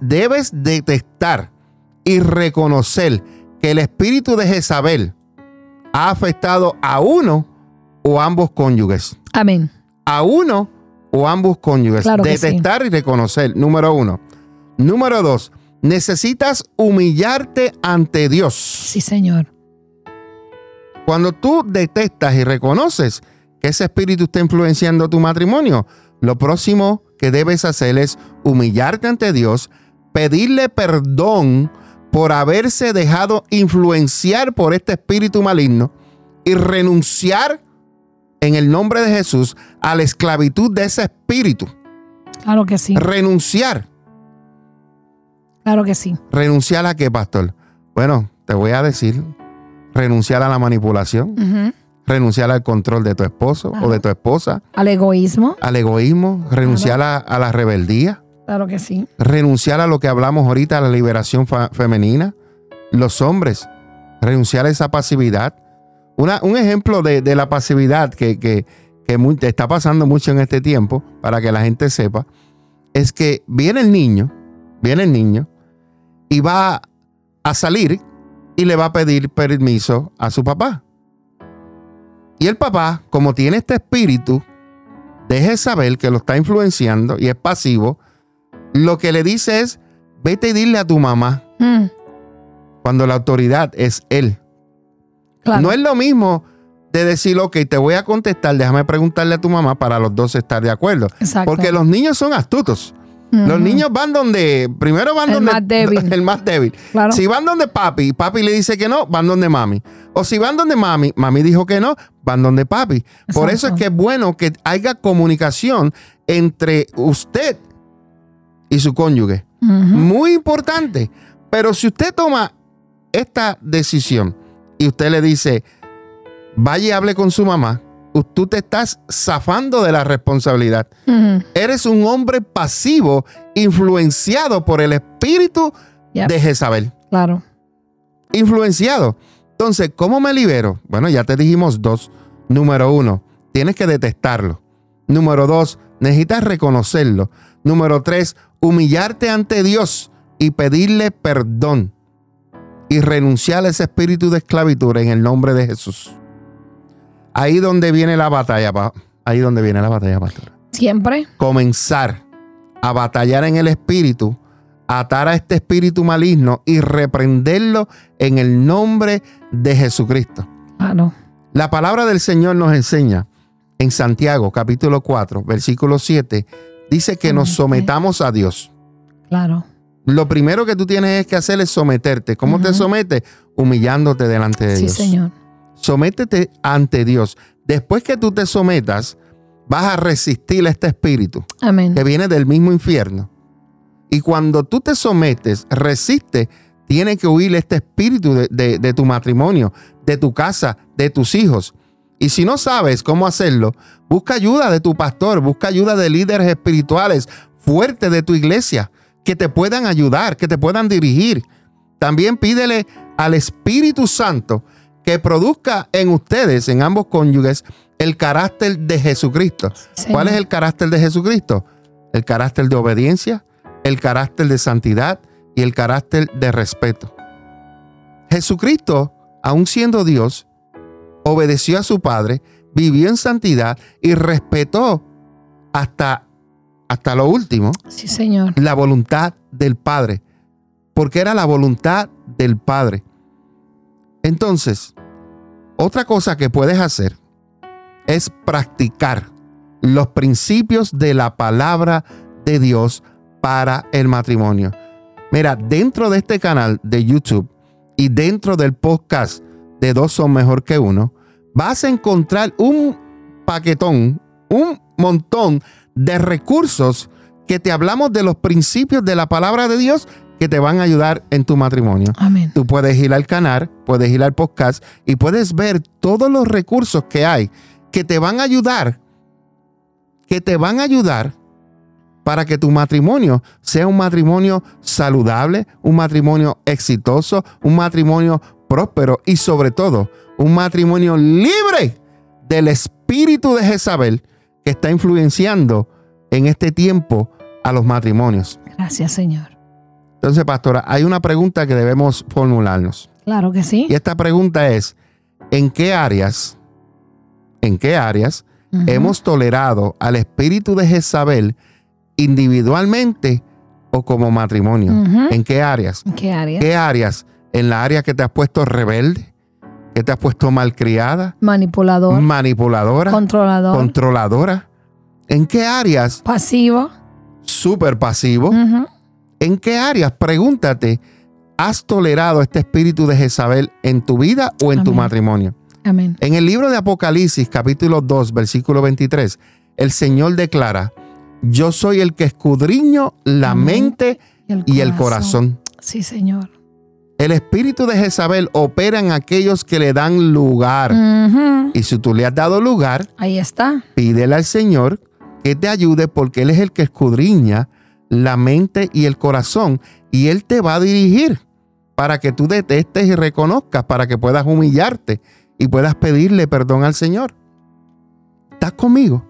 debes detectar y reconocer que el espíritu de Jezabel ha afectado a uno o ambos cónyuges. Amén. A uno o ambos cónyuges. Detectar y reconocer, número uno. Número dos, necesitas humillarte ante Dios. Sí, Señor. Cuando tú detectas y reconoces que ese espíritu está influenciando tu matrimonio, lo próximo que debes hacer es humillarte ante Dios, pedirle perdón por haberse dejado influenciar por este espíritu maligno y renunciar en el nombre de Jesús a la esclavitud de ese espíritu. Claro que sí. Renunciar. Claro que sí. ¿Renunciar a qué, pastor? Bueno, te voy a decir, renunciar a la manipulación, renunciar al control de tu esposo o de tu esposa. Al egoísmo. Al egoísmo, renunciar a, la rebeldía. Claro que sí. Renunciar a lo que hablamos ahorita, a la liberación femenina. Los hombres, renunciar a esa pasividad. un ejemplo de, la pasividad que, que, está pasando mucho en este tiempo, para que la gente sepa, es que viene el niño, viene el niño y va a salir y le va a pedir permiso a su papá. Y el papá, como tiene este espíritu de saber que lo está influenciando y es pasivo, lo que le dice es, vete y dile a tu mamá. Mm. Cuando la autoridad es él. No es lo mismo de decir, ok, te voy a contestar, déjame preguntarle a tu mamá para los dos estar de acuerdo. Porque los niños son astutos. Los niños van donde, primero van el donde más débil. el más débil. Si van donde papi, papi le dice que no, van donde mami. O si van donde mami, mami dijo que no, van donde papi. Por eso es que es bueno que haya comunicación entre usted y su cónyuge. Muy importante. Pero si usted toma esta decisión y usted le dice, vaya y hable con su mamá, tú te estás zafando de la responsabilidad. Eres un hombre pasivo, influenciado por el espíritu de Jezabel. Claro. Influenciado. Entonces, ¿cómo me libero? Bueno, ya te dijimos dos. Número uno, tienes que detestarlo. Número dos, necesitas reconocerlo. Número tres, humillarte ante Dios y pedirle perdón y renunciar a ese espíritu de esclavitud en el nombre de Jesús. Ahí donde viene la batalla, ahí donde viene la batalla, pastor. Siempre. Comenzar a batallar en el espíritu, atar a este espíritu maligno y reprenderlo en el nombre de Jesucristo. Ah, no. La palabra del Señor nos enseña en Santiago capítulo 4, versículo 7, dice que nos sometamos a Dios. Claro. Lo primero que tú tienes que hacer es someterte. ¿Cómo te sometes? Humillándote delante de Dios. Sí, Señor. Sométete ante Dios. Después que tú te sometas, vas a resistir a este espíritu Amén. que viene del mismo infierno. Y cuando tú te sometes, resiste, tiene que huir este espíritu de, de tu matrimonio, de tu casa, de tus hijos. Y si no sabes cómo hacerlo, busca ayuda de tu pastor, busca ayuda de líderes espirituales fuertes de tu iglesia que te puedan ayudar, que te puedan dirigir. También pídele al Espíritu Santo que produzca en ustedes, en ambos cónyuges, el carácter de Jesucristo. ¿Cuál es el carácter de Jesucristo? El carácter de obediencia, el carácter de santidad y el carácter de respeto. Jesucristo, aun siendo Dios, obedeció a su Padre, vivió en santidad y respetó hasta, hasta lo último sí, señor. la voluntad del Padre, porque era la voluntad del Padre. Entonces, otra cosa que puedes hacer es practicar los principios de la palabra de Dios para el matrimonio. Mira, dentro de este canal de YouTube y dentro del podcast de Dos son mejor que uno, vas a encontrar un paquetón, un montón de recursos que te hablamos de los principios de la palabra de Dios que te van a ayudar en tu matrimonio. Amén. Tú puedes ir al canal, puedes ir al podcast y puedes ver todos los recursos que hay que te van a ayudar, que te van a ayudar para que tu matrimonio sea un matrimonio saludable, un matrimonio exitoso, un matrimonio próspero y sobre todo un matrimonio libre del espíritu de Jezabel que está influenciando en este tiempo a los matrimonios. Gracias, Señor. Entonces, pastora, hay una pregunta que debemos formularnos. Claro que sí. Y esta pregunta es, ¿en qué áreas, en qué áreas hemos tolerado al espíritu de Jezabel individualmente o como matrimonio? ¿En qué áreas? ¿En qué área? ¿Qué áreas? ¿En la área que te has puesto rebelde? ¿Que te has puesto malcriada? Manipulador, ¿Manipuladora? controlador, ¿Controladora? ¿En qué áreas? pasivo. Súper pasivo. Ujú. ¿En qué áreas? Pregúntate, ¿has tolerado este espíritu de Jezabel en tu vida o en tu matrimonio? Amén. En el libro de Apocalipsis, capítulo 2, versículo 23, el Señor declara, yo soy el que escudriño la Amén. mente y el corazón. Sí, Señor. El espíritu de Jezabel opera en aquellos que le dan lugar. Y si tú le has dado lugar, Ahí está. pídele al Señor que te ayude porque Él es el que escudriña la mente y el corazón y Él te va a dirigir para que tú detestes y reconozcas, para que puedas humillarte y puedas pedirle perdón al Señor. ¿Estás conmigo?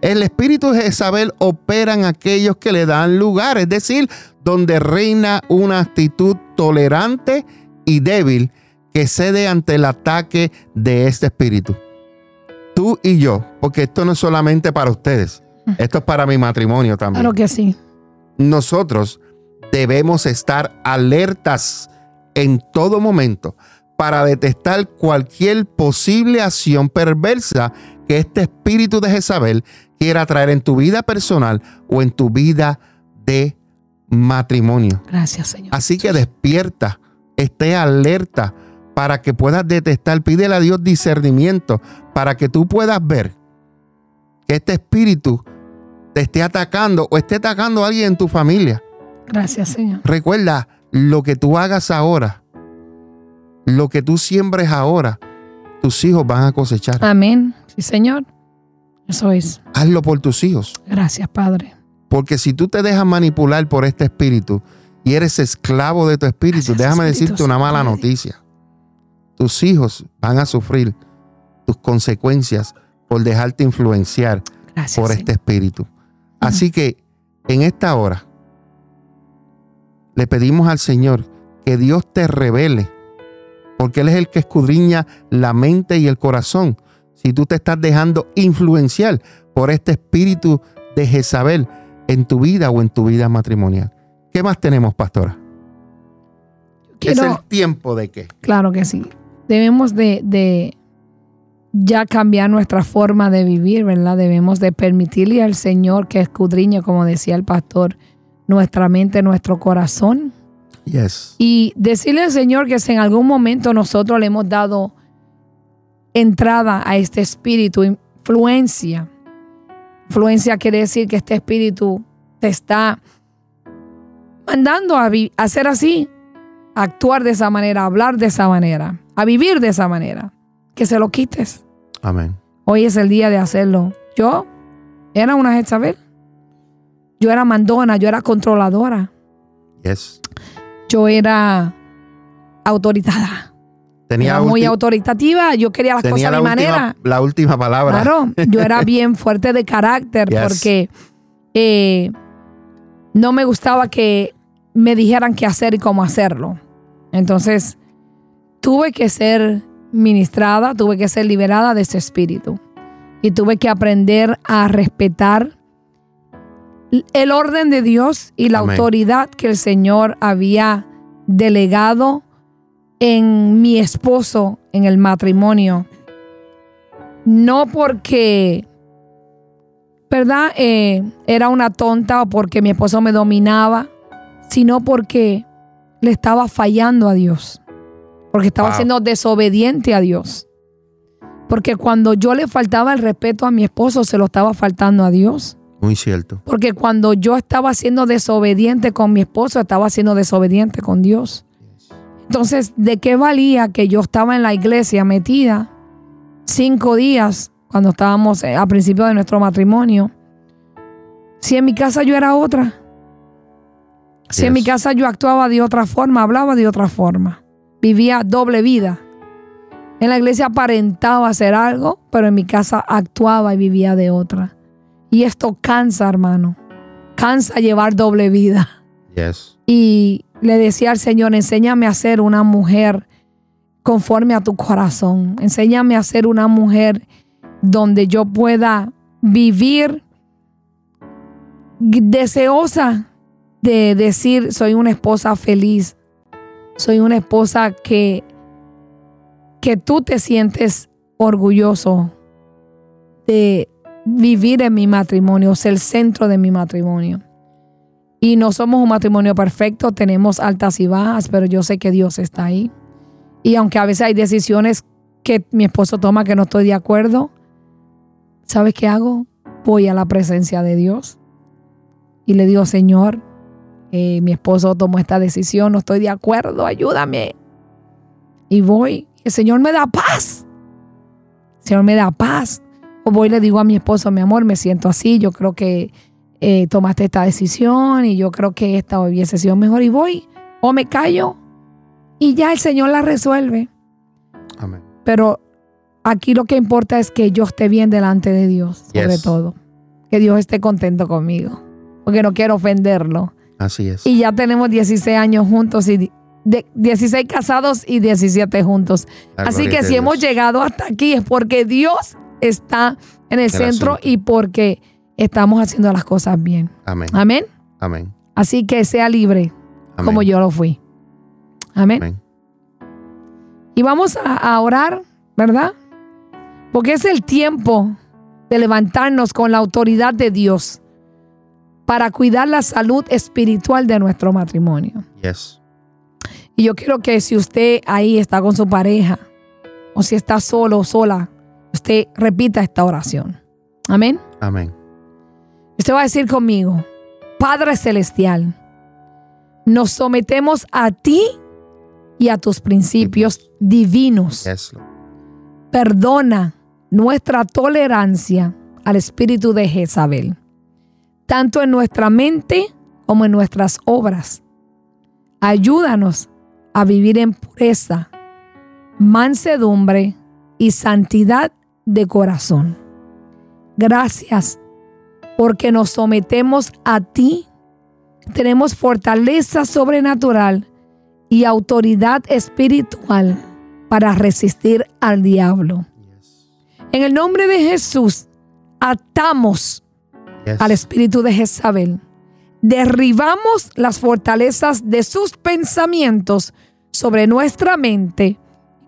El espíritu de Jezabel opera en aquellos que le dan lugar, es decir, donde reina una actitud tolerante y débil que cede ante el ataque de este espíritu tú y yo, porque esto no es solamente para ustedes, esto es para mi matrimonio también. Claro que sí. Nosotros debemos estar alertas en todo momento para detectar cualquier posible acción perversa que este espíritu de Jezabel quiera traer en tu vida personal o en tu vida de matrimonio. Gracias, Señor. Así que despierta, esté alerta para que puedas detectar, pídele a Dios discernimiento para que tú puedas ver que este espíritu te esté atacando o esté atacando a alguien en tu familia. Gracias, Señor. Recuerda, lo que tú hagas ahora, lo que tú siembres ahora, tus hijos van a cosechar. Amén. Sí, Señor. Eso es. Hazlo por tus hijos. Gracias, Padre. Porque si tú te dejas manipular por este espíritu y eres esclavo de tu espíritu, Gracias, déjame Espíritu decirte una mala noticia. Tus hijos van a sufrir tus consecuencias por dejarte influenciar Gracias. por Señor. este espíritu. Así que en esta hora le pedimos al Señor que Dios te revele, porque Él es el que escudriña la mente y el corazón. Si tú te estás dejando influenciar por este espíritu de Jezabel en tu vida o en tu vida matrimonial. ¿Qué más tenemos, pastora? Quiero- Es el tiempo de qué. Claro que sí. Debemos de, de ya cambiar nuestra forma de vivir, ¿verdad? Debemos de permitirle al Señor que escudriñe, como decía el pastor, nuestra mente, nuestro corazón. Yes. Y decirle al Señor que si en algún momento nosotros le hemos dado entrada a este espíritu, influencia. Influencia quiere decir que este espíritu te está mandando a, ser así, a actuar de esa manera, a hablar de esa manera, a vivir de esa manera. Que se lo quites. Amén. Hoy es el día de hacerlo. Yo era una Jezabel. Yo era mandona, yo era controladora, Yes. yo era autoritada. Tenía, era muy autoritativa, yo quería las tenía cosas a la, mi última, manera. la última palabra. Claro, yo era bien fuerte de carácter Yes. porque eh, no me gustaba que me dijeran qué hacer y cómo hacerlo. Entonces, tuve que ser ministrada, tuve que ser liberada de ese espíritu. Y tuve que aprender a respetar el orden de Dios y la Amén. autoridad que el Señor había delegado en mi esposo, en el matrimonio. No porque, ¿verdad? Eh, era una tonta o porque mi esposo me dominaba, sino porque le estaba fallando a Dios. Porque estaba Wow. siendo desobediente a Dios. Porque cuando yo le faltaba el respeto a mi esposo, se lo estaba faltando a Dios. Muy cierto. Porque cuando yo estaba siendo desobediente con mi esposo, estaba siendo desobediente con Dios. Entonces, ¿de qué valía que yo estaba en la iglesia metida cinco días cuando estábamos eh, a principio de nuestro matrimonio? Si en mi casa yo era otra. Si en mi casa yo actuaba de otra forma, hablaba de otra forma. Vivía doble vida. En la iglesia aparentaba hacer algo, pero en mi casa actuaba y vivía de otra. Y esto cansa, hermano. cansa llevar doble vida. Yes. Y le decía al Señor, enséñame a ser una mujer conforme a tu corazón. Enséñame a ser una mujer donde yo pueda vivir deseosa de decir, soy una esposa feliz. Soy una esposa que, que tú te sientes orgulloso de vivir en mi matrimonio, ser el centro de mi matrimonio. Y no somos un matrimonio perfecto, tenemos altas y bajas, pero yo sé que Dios está ahí. Y aunque a veces hay decisiones que mi esposo toma que no estoy de acuerdo, ¿sabes qué hago? Voy a la presencia de Dios y le digo, Señor, eh, mi esposo tomó esta decisión, no estoy de acuerdo, ayúdame. Y voy, el Señor me da paz. El Señor me da paz. O voy y le digo a mi esposo, mi amor, me siento así, yo creo que eh, tomaste esta decisión y yo creo que esta hubiese sido mejor y voy. O me callo y ya el Señor la resuelve. Amén. Pero aquí lo que importa es que yo esté bien delante de Dios, sobre Yes. todo. Que Dios esté contento conmigo. Porque no quiero ofenderlo. Así es. Y ya tenemos 16 años juntos y de- 16 casados y 17 juntos. La Así que si hemos llegado hasta aquí es porque Dios está en el El centro asunto. y porque estamos haciendo las cosas bien. Amén. Amén. Amén. Así que sea libre Amén. como yo lo fui. Amén. Amén. Y vamos a, a orar, ¿verdad? Porque es el tiempo de levantarnos con la autoridad de Dios para cuidar la salud espiritual de nuestro matrimonio. Yes. Y yo quiero que si usted ahí está con su pareja o si está solo o sola, usted repita esta oración. Amén. Amén. Usted va a decir conmigo, Padre Celestial, nos sometemos a ti y a tus principios divinos. Yes. Perdona nuestra tolerancia al espíritu de Jezabel, tanto en nuestra mente como en nuestras obras. Ayúdanos a vivir en pureza, mansedumbre y santidad de corazón. Gracias porque nos sometemos a ti, tenemos fortaleza sobrenatural y autoridad espiritual para resistir al diablo. En el nombre de Jesús, atamos. Al espíritu de Jezabel. Derribamos las fortalezas de sus pensamientos sobre nuestra mente,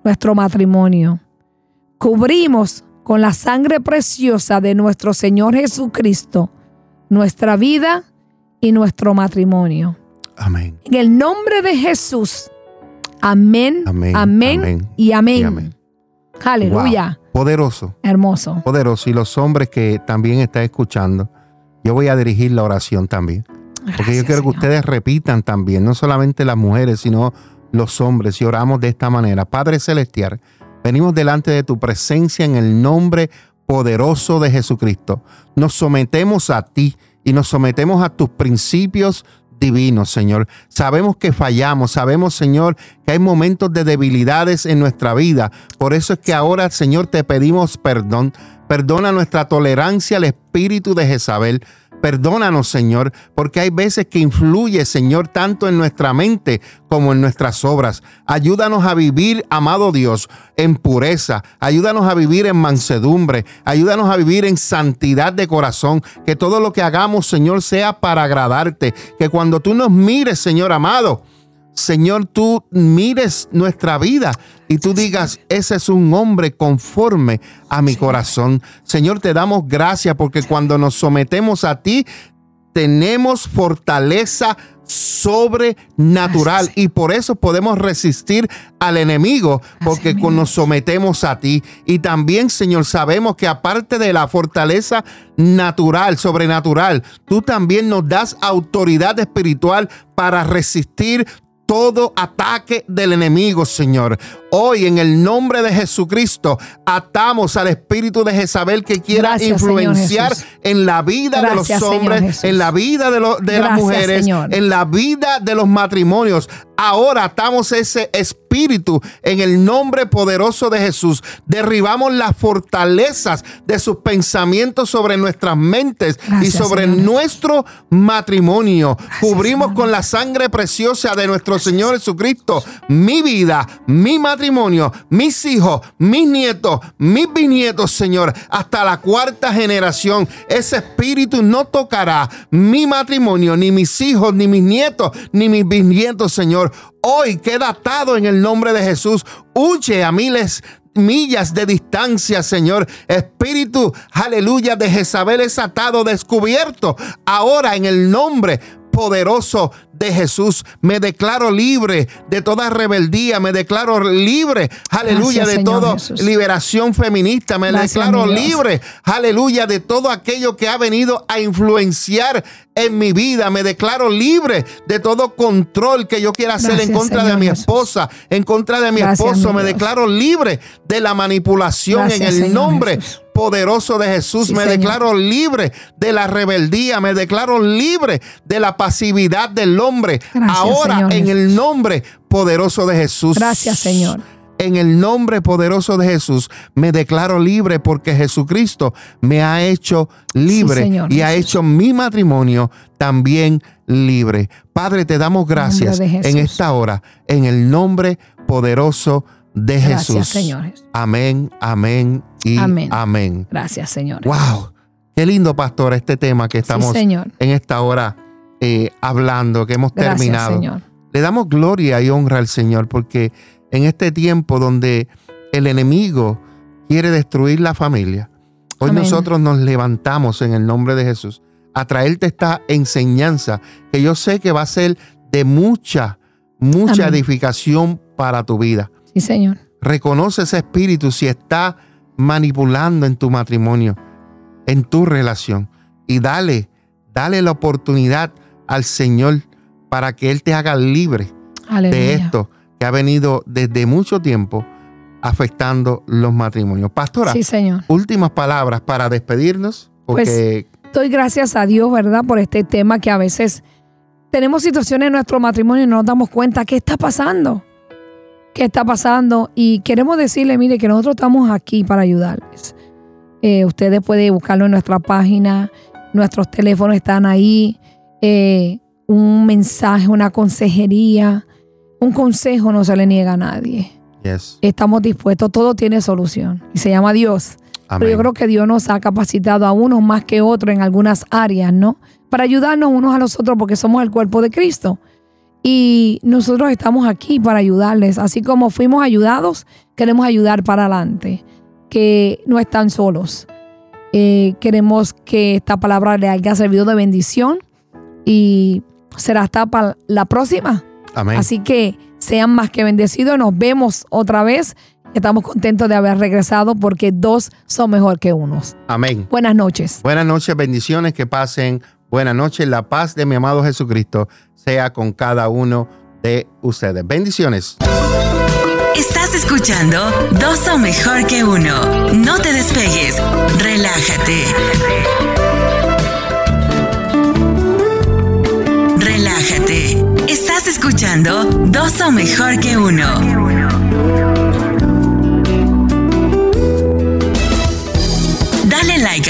nuestro matrimonio. Cubrimos con la sangre preciosa de nuestro Señor Jesucristo nuestra vida y nuestro matrimonio. Amén. En el nombre de Jesús. Amén, Amén, amén, amén y amén. y amén. Aleluya. Wow. Poderoso. Hermoso. Poderoso. Y los hombres que también están escuchando, yo voy a dirigir la oración también. Porque yo quiero que Señor. ustedes repitan también, no solamente las mujeres, sino los hombres, y oramos de esta manera. Padre Celestial, venimos delante de tu presencia en el nombre poderoso de Jesucristo. Nos sometemos a ti y nos sometemos a tus principios divinos, Señor. Sabemos que fallamos, sabemos, Señor, que hay momentos de debilidades en nuestra vida. Por eso es que ahora, Señor, te pedimos perdón. Perdona nuestra tolerancia al espíritu de Jezabel. Perdónanos, Señor, porque hay veces que influye, Señor, tanto en nuestra mente como en nuestras obras. Ayúdanos a vivir, amado Dios, en pureza. Ayúdanos a vivir en mansedumbre. Ayúdanos a vivir en santidad de corazón. Que todo lo que hagamos, Señor, sea para agradarte. Que cuando tú nos mires, Señor amado, Señor, tú mires nuestra vida y tú digas, ese es un hombre conforme a mi corazón. Señor, te damos gracias porque cuando nos sometemos a ti, tenemos fortaleza sobrenatural y por eso podemos resistir al enemigo porque nos sometemos a ti. Y también Señor sabemos que aparte de la fortaleza natural, sobrenatural, tú también nos das autoridad espiritual para resistir todo ataque del enemigo, Señor. Hoy en el nombre de Jesucristo atamos al espíritu de Jezabel que quiera Gracias, influenciar en la vida de los hombres, en la vida de, lo- de las mujeres, Señor. en la vida de los matrimonios. Ahora atamos ese espíritu en el nombre poderoso de Jesús. Derribamos las fortalezas de sus pensamientos sobre nuestras mentes y sobre Señor. nuestro matrimonio. Cubrimos Señor. con la sangre preciosa de nuestro Señor Jesucristo mi vida, mi matrimonio, mis hijos, mis nietos, mis bisnietos, Señor, hasta la cuarta generación. Ese espíritu no tocará mi matrimonio, ni mis hijos, ni mis nietos, ni mis bisnietos, Señor. Hoy queda atado en el nombre de Jesús. Huye a miles millas de distancia, Señor. Espíritu, aleluya, de Jezabel es atado, descubierto. Ahora en el nombre poderoso de Jesús. Me declaro libre de toda rebeldía, me declaro libre, aleluya, Gracias, de toda liberación feminista, me Gracias, declaro libre, aleluya, de todo aquello que ha venido a influenciar en mi vida. Me declaro libre de todo control que yo quiera hacer en contra de mi Jesús. esposa, en contra de mi esposo. mi Me declaro libre de la manipulación en el Señor nombre Jesús. Poderoso de Jesús. Sí, me Señor. declaro libre de la rebeldía, me declaro libre de la pasividad del hombre. Gracias, Ahora Señor en el nombre poderoso de Jesús. Gracias, Señor. En el nombre poderoso de Jesús me declaro libre porque Jesucristo me ha hecho libre Señor y ha hecho mi matrimonio también libre. Padre, te damos gracias en esta hora, en el nombre poderoso de Jesús. Amén, amén y amén. Amén. Gracias, Señor. Wow, qué lindo, pastor, este tema que estamos sí, Señor. en esta hora eh, hablando, que hemos Gracias, terminado. Señor. Le damos gloria y honra al Señor porque en este tiempo donde el enemigo quiere destruir la familia, hoy Amén. nosotros nos levantamos en el nombre de Jesús a traerte esta enseñanza que yo sé que va a ser de mucha, mucha Amén. edificación para tu vida. Sí, Señor. Reconoce ese espíritu si está manipulando en tu matrimonio, en tu relación. Y dale, dale la oportunidad al Señor para que Él te haga libre Aleluya. de esto que ha venido desde mucho tiempo afectando los matrimonios. Pastora, Sí, Señor. últimas palabras para despedirnos, porque Doy gracias a Dios, ¿verdad? Por este tema que a veces tenemos situaciones en nuestro matrimonio y no nos damos cuenta qué está pasando. ¿Qué está pasando? Y queremos decirle, mire, que nosotros estamos aquí para ayudarles. Eh, ustedes pueden buscarlo en nuestra página, nuestros teléfonos están ahí. eh, un mensaje, una consejería, un consejo no se le niega a nadie. yes, Estamos dispuestos, todo tiene solución y se llama Dios. amén. Pero yo creo que Dios nos ha capacitado a unos más que otros en algunas áreas, ¿no? Para ayudarnos unos a los otros porque somos el cuerpo de Cristo. Y nosotros estamos aquí para ayudarles. Así como fuimos ayudados, queremos ayudar para adelante. Que no están solos. Eh, queremos que esta palabra le haya servido de bendición y será hasta para la próxima. amén. Así que sean más que bendecidos. Nos vemos otra vez. Estamos contentos de haber regresado porque dos son mejor que unos. amén. Buenas noches. Buenas noches, bendiciones, que pasen. Buenas noches, la paz de mi amado Jesucristo sea con cada uno de ustedes. Bendiciones. Estás escuchando Dos son mejor que uno. No te despegues. Relájate. Relájate. Estás escuchando Dos son mejor que uno.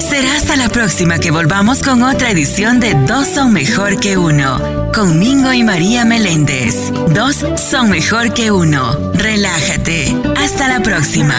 Será hasta la próxima que volvamos con otra edición de Dos son mejor que uno. Con Mingo y María Meléndez. Dos son mejor que uno. Relájate. Hasta la próxima.